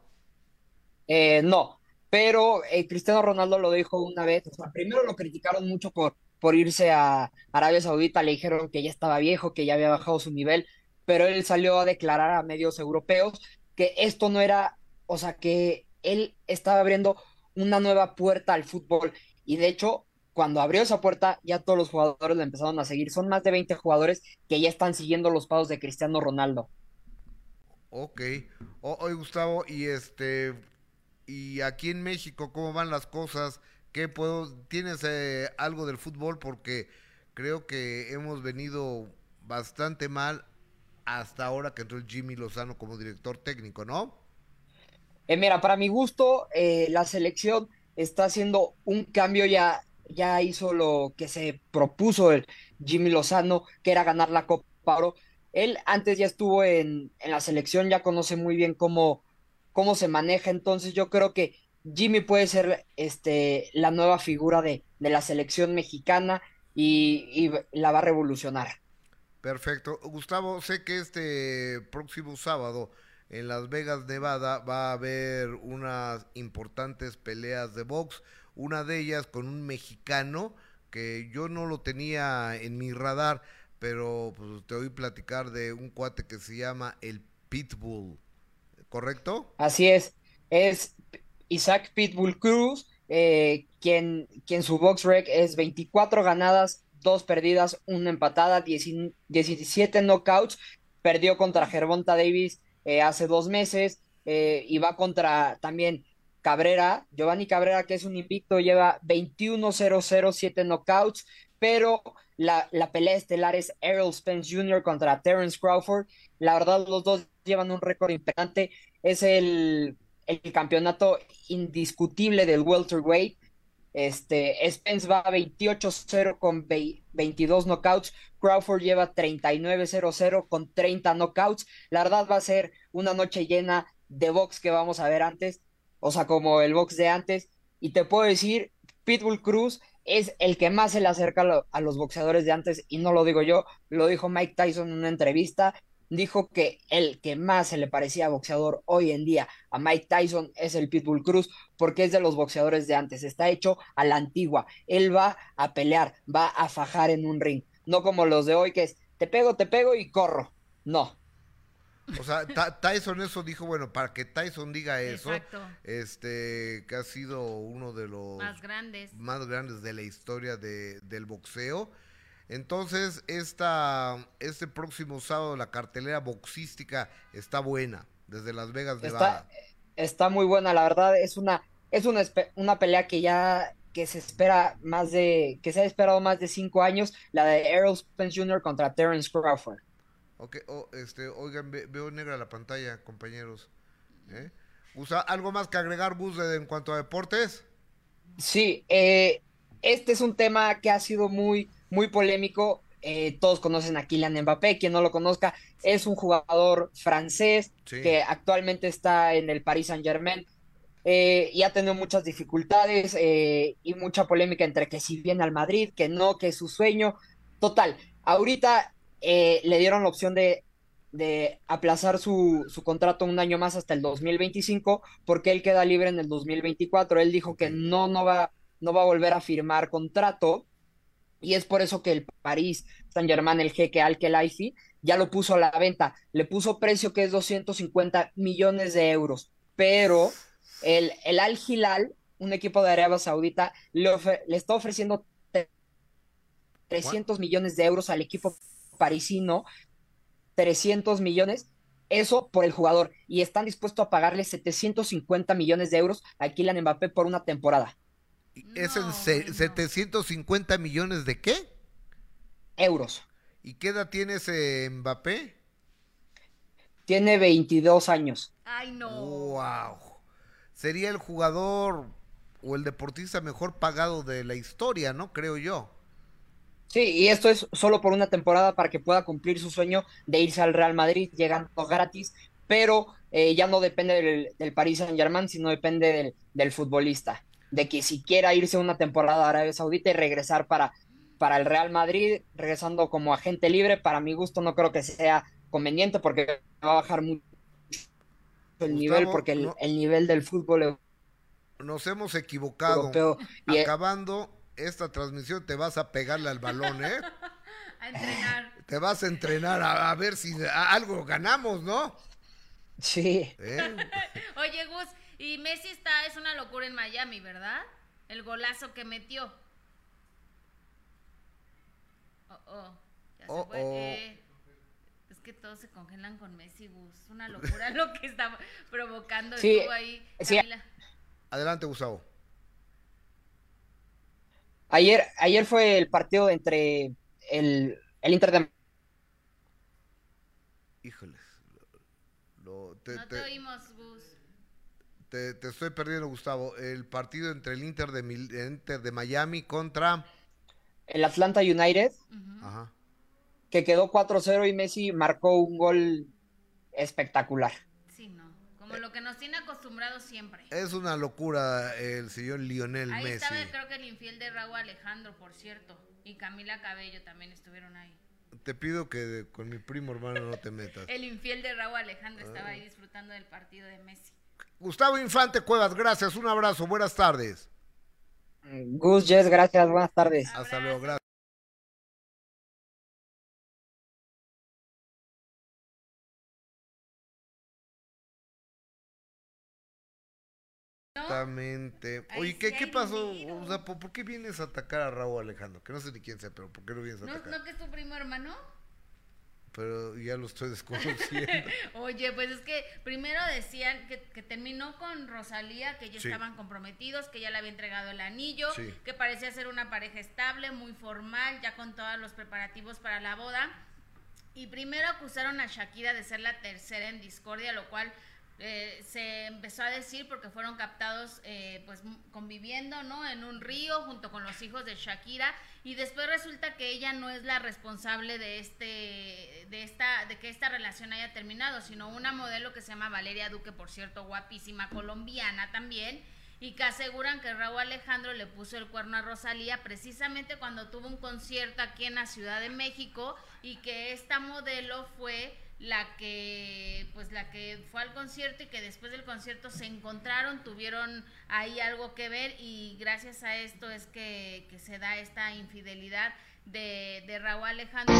Eh, no, pero eh, Cristiano Ronaldo lo dijo una vez, o sea, primero lo criticaron mucho por, por irse a Arabia Saudita, le dijeron que ya estaba viejo, que ya había bajado su nivel, pero él salió a declarar a medios europeos que esto no era, o sea, que él estaba abriendo una nueva puerta al fútbol y de hecho, cuando abrió esa puerta, ya todos los jugadores le empezaron a seguir, son más de 20 jugadores que ya están siguiendo los pasos de Cristiano Ronaldo. Ok. Oye, Gustavo, y este, y aquí en México, ¿cómo van las cosas? ¿Qué puedo, tienes eh, algo del fútbol? Porque creo que hemos venido bastante mal hasta ahora que entró el Jimmy Lozano como director técnico, ¿no? Eh, mira, para mi gusto, eh, la selección está haciendo un cambio, ya, ya hizo lo que se propuso el Jimmy Lozano, que era ganar la Copa Oro. Él antes ya estuvo en, en la selección, ya conoce muy bien cómo, cómo se maneja, entonces yo creo que Jimmy puede ser este, la nueva figura de, de la selección mexicana y, y la va a revolucionar. Perfecto. Gustavo, sé que este próximo sábado en Las Vegas, Nevada, va a haber unas importantes peleas de box. Una de ellas con un mexicano que yo no lo tenía en mi radar, pero pues, te oí platicar de un cuate que se llama el Pitbull. ¿Correcto? Así es, es Isaac Pitbull Cruz, eh, quien, quien su box rec es 24 ganadas, 2 perdidas, 1 empatada, 10 17 knockouts, perdió contra Gervonta Davis eh, hace dos meses eh, y va contra también Cabrera, Giovanni Cabrera, que es un invicto, lleva 21-0-0, 7 knockouts, pero la, pelea estelar es Errol Spence Jr. contra Terence Crawford. La verdad, los dos llevan un récord importante. Es el, el campeonato indiscutible del welterweight. Este, Spence va 28-0 con vei- 22 knockouts. Crawford lleva 39-0-0 con 30 knockouts. La verdad va a ser una noche llena de box que vamos a ver antes. O sea, como el box de antes. Y te puedo decir, Pitbull Cruz es el que más se le acerca a los boxeadores de antes. Y no lo digo yo, lo dijo Mike Tyson en una entrevista. Dijo que el que más se le parecía boxeador hoy en día a Mike Tyson es el Pitbull Cruz, porque es de los boxeadores de antes. Está hecho a la antigua. Él va a pelear, va a fajar en un ring. No como los de hoy, que es te pego, te pego y corro. No. O sea, Tyson eso dijo, bueno, para que Tyson diga eso, Exacto. este, que ha sido uno de los Más grandes. más grandes de la historia de- del boxeo. Entonces, esta, este próximo sábado la cartelera boxística está buena, desde Las Vegas, Nevada. Está, está muy buena, la verdad. Es una, es una, una pelea que ya que se espera más de, que se ha esperado más de cinco años, la de Errol Spence Jr. contra Terence Crawford. Ok, oh, este, oigan, ve- veo negra la pantalla, compañeros. ¿Eh? Usa ¿Algo más que agregar, de- en cuanto a deportes? Sí, eh, este es un tema que ha sido muy, muy polémico. Eh, todos conocen a Kylian Mbappé, quien no lo conozca, es un jugador francés Sí. que actualmente está en el Paris Saint-Germain eh, y ha tenido muchas dificultades eh, y mucha polémica entre que si viene al Madrid, que no, que es su sueño. Total, ahorita eh, le dieron la opción de, de aplazar su, su contrato un año más hasta el 2025 porque él queda libre en el 2024. Él dijo que no, no va, no va a volver a firmar contrato y es por eso que el París Saint-Germain, el jeque Al Khelaifi, ya lo puso a la venta. Le puso precio que es 250 millones de euros, pero el, el Al Hilal, un equipo de Arabia Saudita, le, le está ofreciendo tre- 300 millones de euros al equipo parisino, 300 millones, eso por el jugador, y están dispuestos a pagarle 750 millones de euros a Kylian Mbappé por una temporada. ¿Es en se- 750 millones de qué? Euros. ¿Y qué edad tiene ese Mbappé? Tiene 22 años. Ay, no. Wow. Sería el jugador o el deportista mejor pagado de la historia, ¿no? Creo yo. Sí, y esto es solo por una temporada para que pueda cumplir su sueño de irse al Real Madrid, llegando gratis, pero eh, ya no depende del, del Paris Saint Germain, sino depende del, del, futbolista, de que si quiera irse una temporada a Arabia Saudita y regresar para, para el Real Madrid, regresando como agente libre, para mi gusto no creo que sea conveniente porque va a bajar mucho el nivel, porque el, no- el nivel del fútbol Nos hemos equivocado. Europeo. Y- Acabando esta transmisión te vas a pegarle al balón, ¿eh? [laughs] A entrenar. Te vas a entrenar a, a ver si a- algo ganamos, ¿no? Sí. ¿Eh? [laughs] Oye, Gus, y Messi está, es una locura en Miami, ¿verdad? El golazo que metió. Oh, oh. Ya se Oh, fue. oh. Eh, es que todos se congelan con Messi, Gus. Es una locura [laughs] lo que está provocando. Sí, Estuvo ahí. sí. Adelante, Gustavo. Ayer, ayer fue el partido entre el, el Inter de Híjoles. Lo- te, No te- te oímos, Gus. Te- te estoy perdiendo, Gustavo. El partido entre el Inter de, Inter de Miami contra... el Atlanta United, Ajá. que quedó 4-0 y Messi marcó un gol espectacular. Sí, no. Como lo que nos tiene acostumbrados siempre. Es una locura el señor Lionel Ahí Messi. estaba, creo que el infiel de Raúl Alejandro, por cierto. Y Camila Cabello también estuvieron ahí. Te pido que con mi primo hermano no te metas. El infiel de Raúl Alejandro estaba Ah. ahí disfrutando del partido de Messi. Gustavo Infante Cuevas, gracias. Un abrazo. Buenas tardes. Gus, Jess, gracias, buenas tardes. Hasta luego, gracias. Exactamente. Oye, ¿qué, qué pasó? O sea, ¿por, por qué vienes a atacar a Raúl Alejandro? Que no sé ni quién sea, pero ¿por qué lo vienes a ¿No, atacar? ¿No que es tu primo hermano? Pero ya lo estoy [laughs] desconociendo. Oye, pues es que primero decían que, que terminó con Rosalía, que ya Sí. estaban comprometidos, que ya le había entregado el anillo, Sí. que parecía ser una pareja estable, muy formal, ya con todos los preparativos para la boda. Y primero acusaron a Shakira de ser la tercera en discordia, lo cual eh, se empezó a decir porque fueron captados eh, pues conviviendo no en un río junto con los hijos de Shakira y después resulta que ella no es la responsable de este de esta de que esta relación haya terminado sino una modelo que se llama Valeria Duque por cierto guapísima colombiana también y que aseguran que Raúl Alejandro le puso el cuerno a Rosalía precisamente cuando tuvo un concierto aquí en la Ciudad de México y que esta modelo fue la que pues la que fue al concierto y que después del concierto se encontraron, tuvieron ahí algo que ver y gracias a esto es que, que se da esta infidelidad de, de Raúl Alejandro.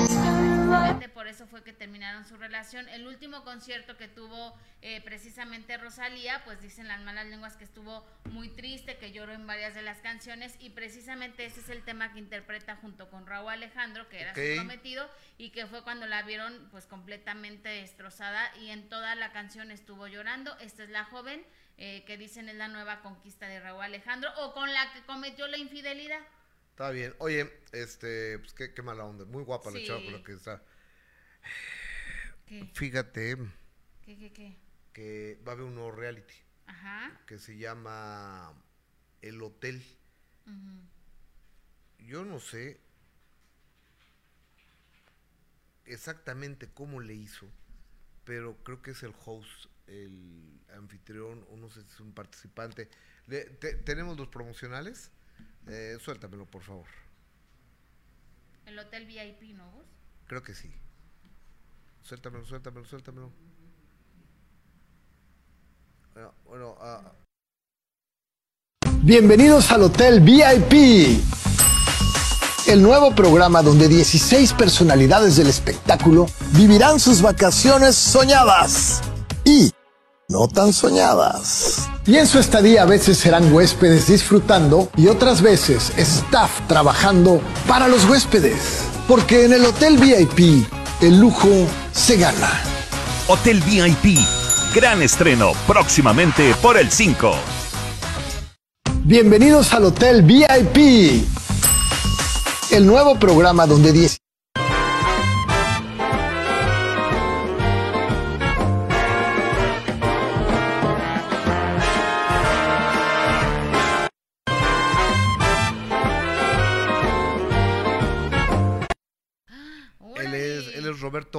Por eso fue que terminaron su relación. El último concierto que tuvo eh, precisamente Rosalía, pues dicen las malas lenguas que estuvo muy triste, que lloró en varias de las canciones y precisamente ese es el tema que interpreta junto con Raúl Alejandro, que era su prometido y que fue cuando la vieron pues completamente destrozada y en toda la canción estuvo llorando. Esta es la joven eh, que dicen es la nueva conquista de Raúl Alejandro o con la que cometió la infidelidad. Está bien. Oye, este, pues qué, qué mala onda. Muy guapa la chava con la que está. ¿Qué? Fíjate ¿Qué, qué, qué? que va a haber un nuevo reality Ajá. que se llama El Hotel. Ujú. Yo no sé exactamente cómo le hizo, pero creo que es el host, el anfitrión, o no sé si es un participante. Le- te- ¿Tenemos los promocionales? Eh, suéltamelo, por favor. El hotel VIP, ¿no, Gus? Creo que sí. Suéltamelo, suéltamelo, suéltamelo. Bueno, bueno, ah, Bienvenidos al Hotel VIP, el nuevo programa donde 16 personalidades del espectáculo vivirán sus vacaciones soñadas y no tan soñadas. Y en su estadía a veces serán huéspedes disfrutando y otras veces staff trabajando para los huéspedes. Porque en el Hotel VIP el lujo se gana. Hotel VIP. Gran estreno próximamente por el 5. Bienvenidos al Hotel VIP, el nuevo programa donde 10...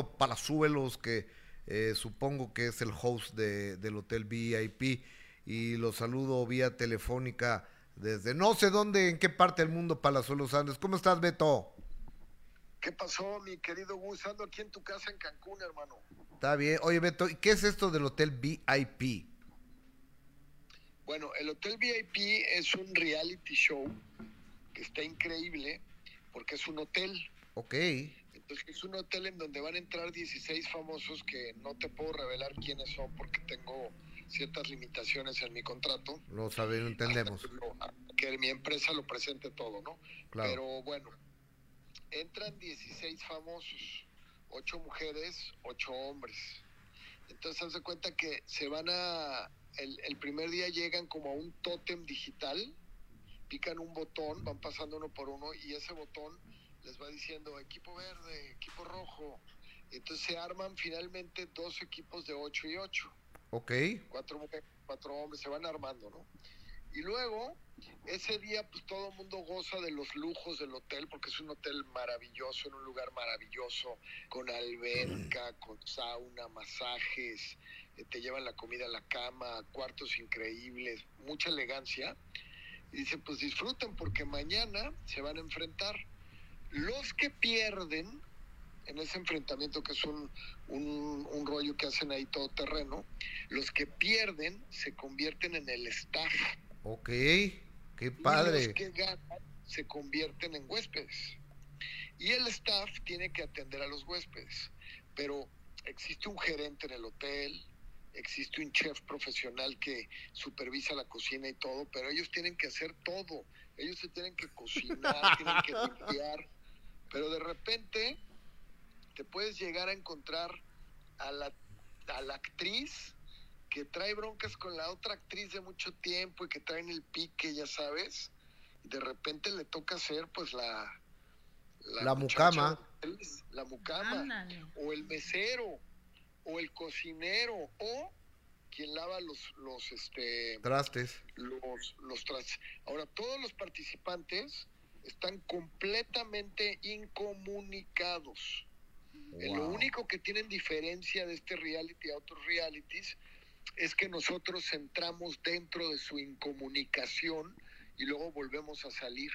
Palazuelos, que eh, supongo que es el host de, del Hotel VIP, y lo saludo vía telefónica desde no sé dónde, en qué parte del mundo Palazuelos Andes. ¿Cómo estás, Beto? ¿Qué pasó, mi querido Gus? Ando aquí en tu casa en Cancún, hermano. Está bien. Oye, Beto, ¿y qué es esto del Hotel VIP? Bueno, el Hotel VIP es un reality show que está increíble porque es un hotel. Ok. Es un hotel en donde van a entrar 16 famosos que no te puedo revelar quiénes son porque tengo ciertas limitaciones en mi contrato. Lo sabemos, entendemos. Que mi empresa lo presente todo, ¿no? Claro. Pero bueno, entran 16 famosos, 8 mujeres, 8 hombres. Entonces, haz de cuenta que se van a. El, el primer día llegan como a un tótem digital, pican un botón, van pasando uno por uno y ese botón les va diciendo equipo verde, equipo rojo. Entonces se arman finalmente dos equipos de 8 y 8. Ok. Cuatro mujeres, cuatro hombres, se van armando, ¿no? Y luego, ese día, pues todo el mundo goza de los lujos del hotel, porque es un hotel maravilloso, en un lugar maravilloso, con alberca, con sauna, masajes, eh, te llevan la comida a la cama, cuartos increíbles, mucha elegancia. Y dicen, pues disfruten, porque mañana se van a enfrentar. Los que pierden en ese enfrentamiento, que es un, un, un rollo que hacen ahí todo terreno, los que pierden se convierten en el staff. Ok, qué padre. Y los que ganan se convierten en huéspedes. Y el staff tiene que atender a los huéspedes. Pero existe un gerente en el hotel, existe un chef profesional que supervisa la cocina y todo, pero ellos tienen que hacer todo. Ellos se tienen que cocinar, tienen que [laughs] limpiar. Pero de repente te puedes llegar a encontrar a la, a la actriz que trae broncas con la otra actriz de mucho tiempo y que traen el pique, ya sabes, y de repente le toca hacer pues la... La mucama. La mucama. Ándale. O el mesero, o el cocinero, o quien lava los, los, este, Trastes. los, los trastes. Ahora, todos los participantes están completamente incomunicados. Eh, Lo único que tienen diferencia de este reality a otros realities es que nosotros entramos dentro de su incomunicación y luego volvemos a salir.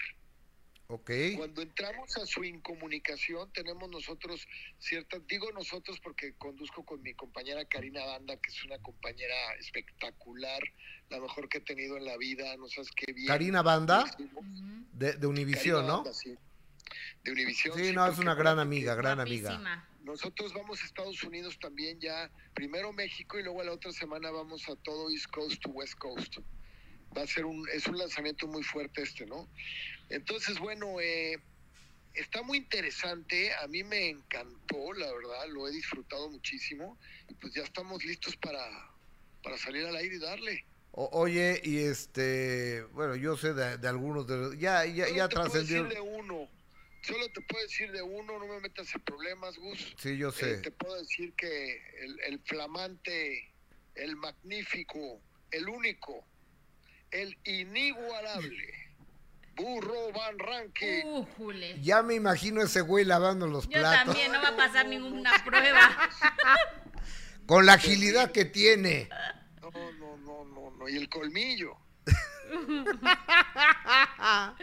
Ok. Cuando entramos a su incomunicación, tenemos nosotros ciertas, digo nosotros porque conduzco con mi compañera Karina Banda, que es una compañera espectacular, la mejor que he tenido en la vida, no sabes qué bien. Karina Banda, de, de Univisión, ¿no? Banda, sí. De Univisión. Sí, sí, no, es una gran amiga, gran amiga. Nosotros vamos a Estados Unidos también ya, primero México y luego a la otra semana vamos a todo East Coast to West Coast. Va a ser un, es un lanzamiento muy fuerte este, ¿no? Entonces, bueno, eh, está muy interesante, a mí me encantó, la verdad, lo he disfrutado muchísimo y pues ya estamos listos para, para salir al aire y darle. O- oye, y este, bueno, yo sé de, de algunos de los, ya, ya, Solo ya te puedo trascendió. decir de uno, solo te puedo decir de uno, no me metas en problemas, Gus. Sí, yo Eh, sé. te puedo decir que el, el flamante, el magnífico, el único, el inigualable, Burro Van Ranking. Újule. Ya me imagino ese güey lavando los Yo platos. también, no va a pasar ninguna prueba. [laughs] Con la agilidad que tiene. No, no, no, no, no, y el colmillo. [laughs]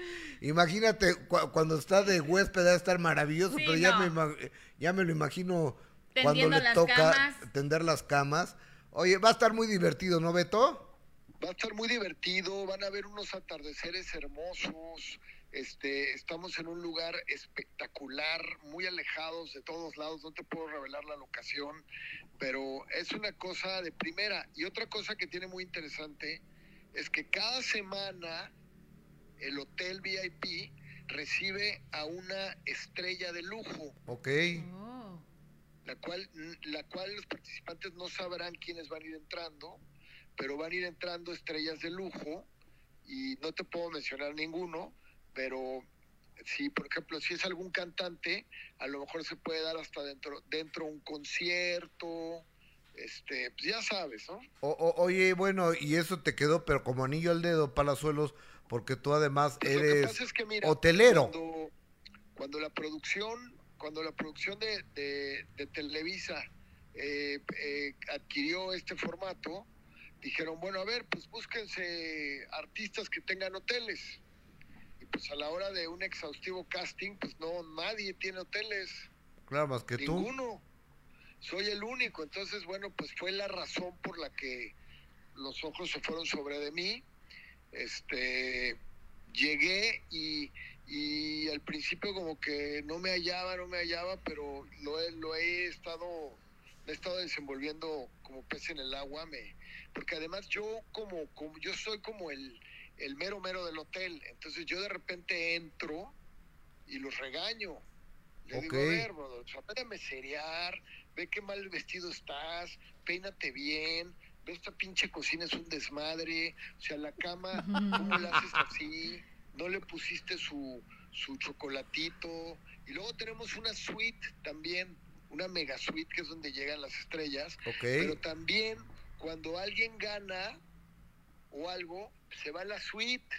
Imagínate cu- cuando está de huésped va a estar maravilloso, Sí, pero ya, no. me, ima- ya me lo imagino cuando le las toca camas. tender las camas. Oye, va a estar muy divertido, ¿no, Beto? Va a estar muy divertido, van a ver unos atardeceres hermosos. Este, estamos en un lugar espectacular, muy alejados de todos lados, no te puedo revelar la locación, pero es una cosa de primera. Y otra cosa que tiene muy interesante es que cada semana el hotel VIP recibe a una estrella de lujo, Ok. Oh. la cual, la cual los participantes no sabrán quiénes van a ir entrando, pero van a ir entrando estrellas de lujo y no te puedo mencionar ninguno, pero si por ejemplo si es algún cantante, a lo mejor se puede dar hasta dentro dentro un concierto, este, pues ya sabes, ¿no? O- o- oye, bueno, y eso te quedó, pero como anillo al dedo, Palazuelos, porque tú además Pues lo que eres pasa es que, mira, hotelero. Cuando, cuando la producción cuando la producción de, de- de Televisa eh, eh, adquirió este formato, dijeron, bueno, a ver, pues búsquense artistas que tengan hoteles. Y pues a la hora de un exhaustivo casting, pues no, nadie tiene hoteles. Claro, más que tú. Ninguno. Soy el único. Entonces, bueno, pues fue la razón por la que los ojos se fueron sobre de mí. Este, llegué y, y al principio como que no me hallaba, no me hallaba, pero lo he, lo he estado, me he estado desenvolviendo como pez en el agua, me, porque además yo como, como yo soy como el, el mero mero del hotel, entonces yo de repente entro y los regaño. Le digo, a ver, brother, o sea, vete a meserear, ve qué mal vestido estás, peínate bien, ve esta pinche cocina es un desmadre, o sea, la cama, ¿cómo la haces así? No le pusiste su, su chocolatito. Y luego tenemos una suite también, una mega suite que es donde llegan las estrellas. Ok. Pero también cuando alguien gana o algo, se va a la suite.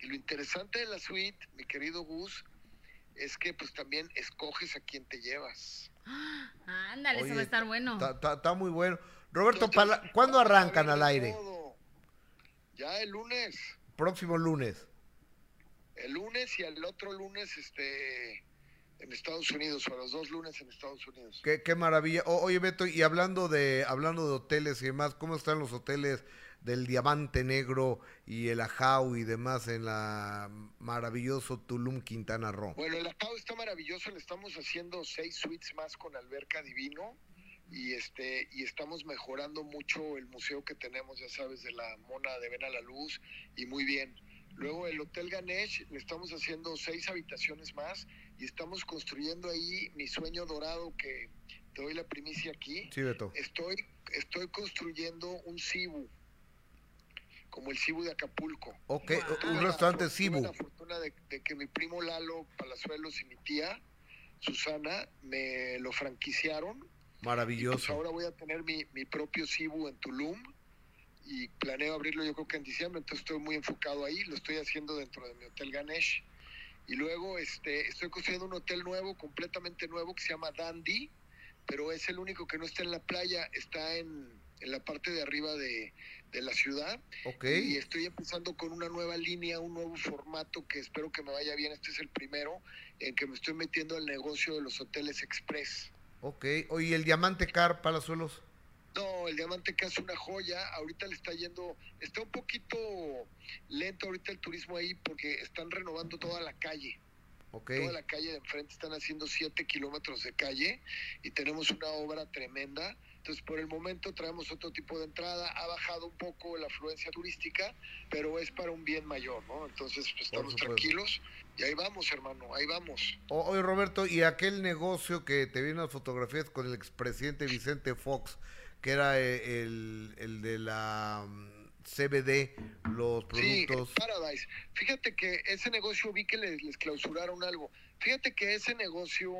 Y lo interesante de la suite, mi querido Gus, es que pues también escoges a quién te llevas. Ándale, eso va a estar bueno. Está, muy bueno. Roberto, Pala- ¿cuándo arrancan al aire? Ya el lunes, Próximo lunes. el lunes y el otro lunes este en Estados Unidos, o a los dos lunes en Estados Unidos. Qué, qué maravilla. O- oye, Beto, y hablando de, hablando de hoteles y demás, ¿cómo están los hoteles del Diamante Negro y el Ajau y demás en la maravilloso Tulum, Quintana Roo? Bueno, el acabo está maravilloso, le estamos haciendo seis suites más con alberca divino y este y estamos mejorando mucho el museo que tenemos, ya sabes, de la mona de Ven a la Luz y muy bien. Luego el Hotel Ganesh le estamos haciendo seis habitaciones más y estamos construyendo ahí mi sueño dorado que te doy la primicia aquí. Sí, Beto. Estoy estoy construyendo un Cibu como el Cibu de Acapulco. Ok, un restaurante tuve Cibu. la fortuna de, de que mi primo Lalo Palazuelos y mi tía Susana me lo franquiciaron. Pues Maravilloso. ahora voy a tener mi, mi propio Cibu en Tulum y planeo abrirlo yo creo que en diciembre, entonces estoy muy enfocado ahí, lo estoy haciendo dentro de mi hotel Ganesh. Y luego este, estoy construyendo un hotel nuevo, completamente nuevo, que se llama Dandy, pero es el único que no está en la playa, está en, en la parte de arriba de, de la ciudad. Ok. Y estoy empezando con una nueva línea, un nuevo formato que espero que me vaya bien. Este es el primero en que me estoy metiendo al negocio de los hoteles express. Ok. Oye, ¿el Diamante Car, Palazuelos? No, el Diamante que es una joya. Ahorita le está yendo, está un poquito lento ahorita el turismo ahí porque están renovando toda la calle. Ok. Toda la calle de enfrente están haciendo 7 kilómetros de calle y tenemos una obra tremenda. Entonces, por el momento traemos otro tipo de entrada. Ha bajado un poco la afluencia turística, pero es para un bien mayor, ¿no? Entonces, pues, estamos tranquilos y ahí vamos, hermano, ahí vamos. Oye, Roberto, ¿y aquel negocio que te vi en las fotografías con el expresidente Vicente Fox, que era eh, el, el de la mm, CBD, los Sí, productos? Paradise. Fíjate que ese negocio vi que les, les clausuraron algo. Fíjate que ese negocio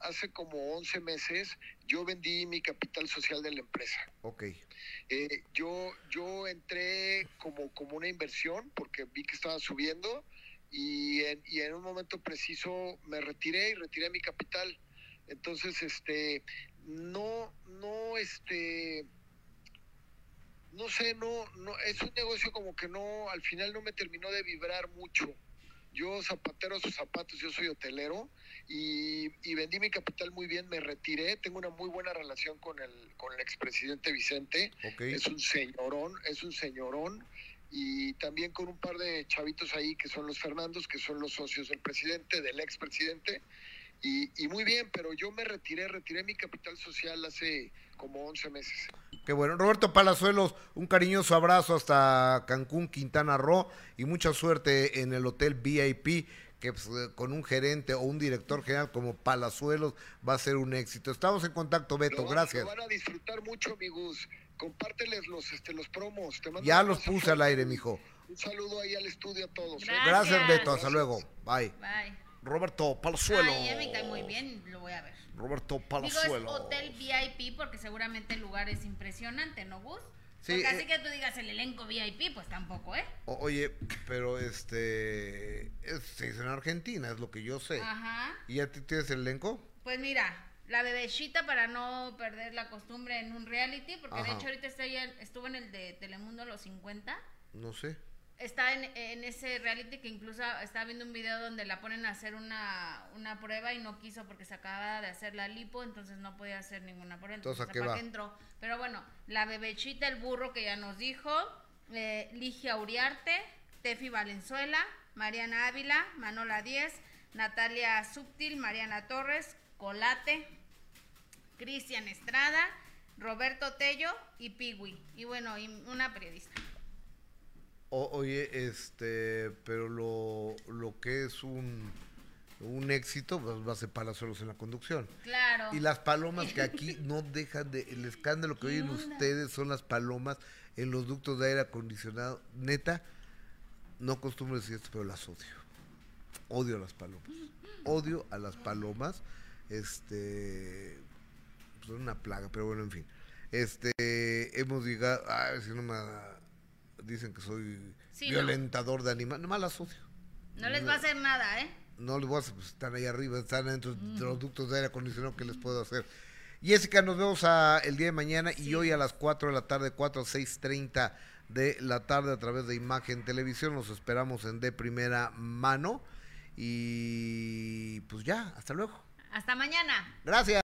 hace como 11 meses yo vendí mi capital social de la empresa. Ok. Eh, yo, yo entré como, como una inversión porque vi que estaba subiendo y en, y en un momento preciso me retiré y retiré mi capital. Entonces, este, no, no, este, no sé, no, no, es un negocio como que no, al final no me terminó de vibrar mucho. Yo zapatero a sus zapatos, yo soy hotelero y, y vendí mi capital muy bien, me retiré, tengo una muy buena relación con el, con el expresidente Vicente, es un señorón, es un señorón y también con un par de chavitos ahí que son los Fernandos, que son los socios del presidente, del expresidente. Y, y muy bien, pero yo me retiré, retiré mi capital social hace como 11 meses. Qué bueno. Roberto Palazuelos, un cariñoso abrazo hasta Cancún, Quintana Roo y mucha suerte en el hotel VIP, que pues, eh, con un gerente o un director general como Palazuelos va a ser un éxito. Estamos en contacto, Beto, Lo van- gracias. Lo van a disfrutar mucho, amigos. Compárteles los, este, los promos. Te mando Ya los puse al aire, mijo. Un saludo ahí al estudio a todos. ¿eh? Gracias, Beto, hasta luego. Bye. Bye. Roberto Palazuelos. Ay, muy bien, lo voy a ver. Roberto Digo, es hotel VIP porque seguramente el lugar es impresionante, ¿no, Gus? Sí, Porque así eh, que tú digas el elenco VIP, pues tampoco, ¿eh? Oye, pero este. Es, se hizo en Argentina, es lo que yo sé. Ajá. ¿Y ya ti- tienes el elenco? Pues mira, la bebecita para no perder la costumbre en un reality, porque de hecho ahorita ya- estuvo en el de Telemundo los 50. No sé. Está en, en ese reality que incluso estaba viendo un video donde la ponen a hacer una, una prueba y no quiso porque se acababa de hacer la lipo, entonces no podía hacer ninguna prueba. Entonces, ¿a Entonces, qué ¿para va? entró? Pero bueno, la bebechita, el burro que ya nos dijo, eh, Ligia Uriarte, Tefi Valenzuela, Mariana Ávila, Manola Díez, Natalia Subtil, Mariana Torres, Colate, Cristian Estrada, Roberto Tello y Piwi. Y bueno, y una periodista. O- oye, este, pero lo, lo que es un, un éxito pues, va a ser palazuelos en la conducción. Claro. Y las palomas que aquí [laughs] no dejan de... El escándalo que oyen ustedes son las palomas en los ductos de aire acondicionado. Neta, no acostumbro decir esto, pero las odio. Odio a las palomas. Odio a las palomas. Este... Son una plaga, pero bueno, en fin. Este, hemos llegado... A ver si no me... Dicen que soy Sí, no. violentador de animales. Nomás las odio. No les va a hacer nada, ¿eh? No les voy a hacer, pues están ahí arriba, están dentro de los ductos de aire acondicionado que les puedo hacer. Jessica, nos vemos a- el día de mañana y hoy a las 4 de la tarde, 4 a 6.30 de la tarde a través de Imagen Televisión. Nos esperamos en de primera mano y pues ya, hasta luego. Hasta mañana. Gracias.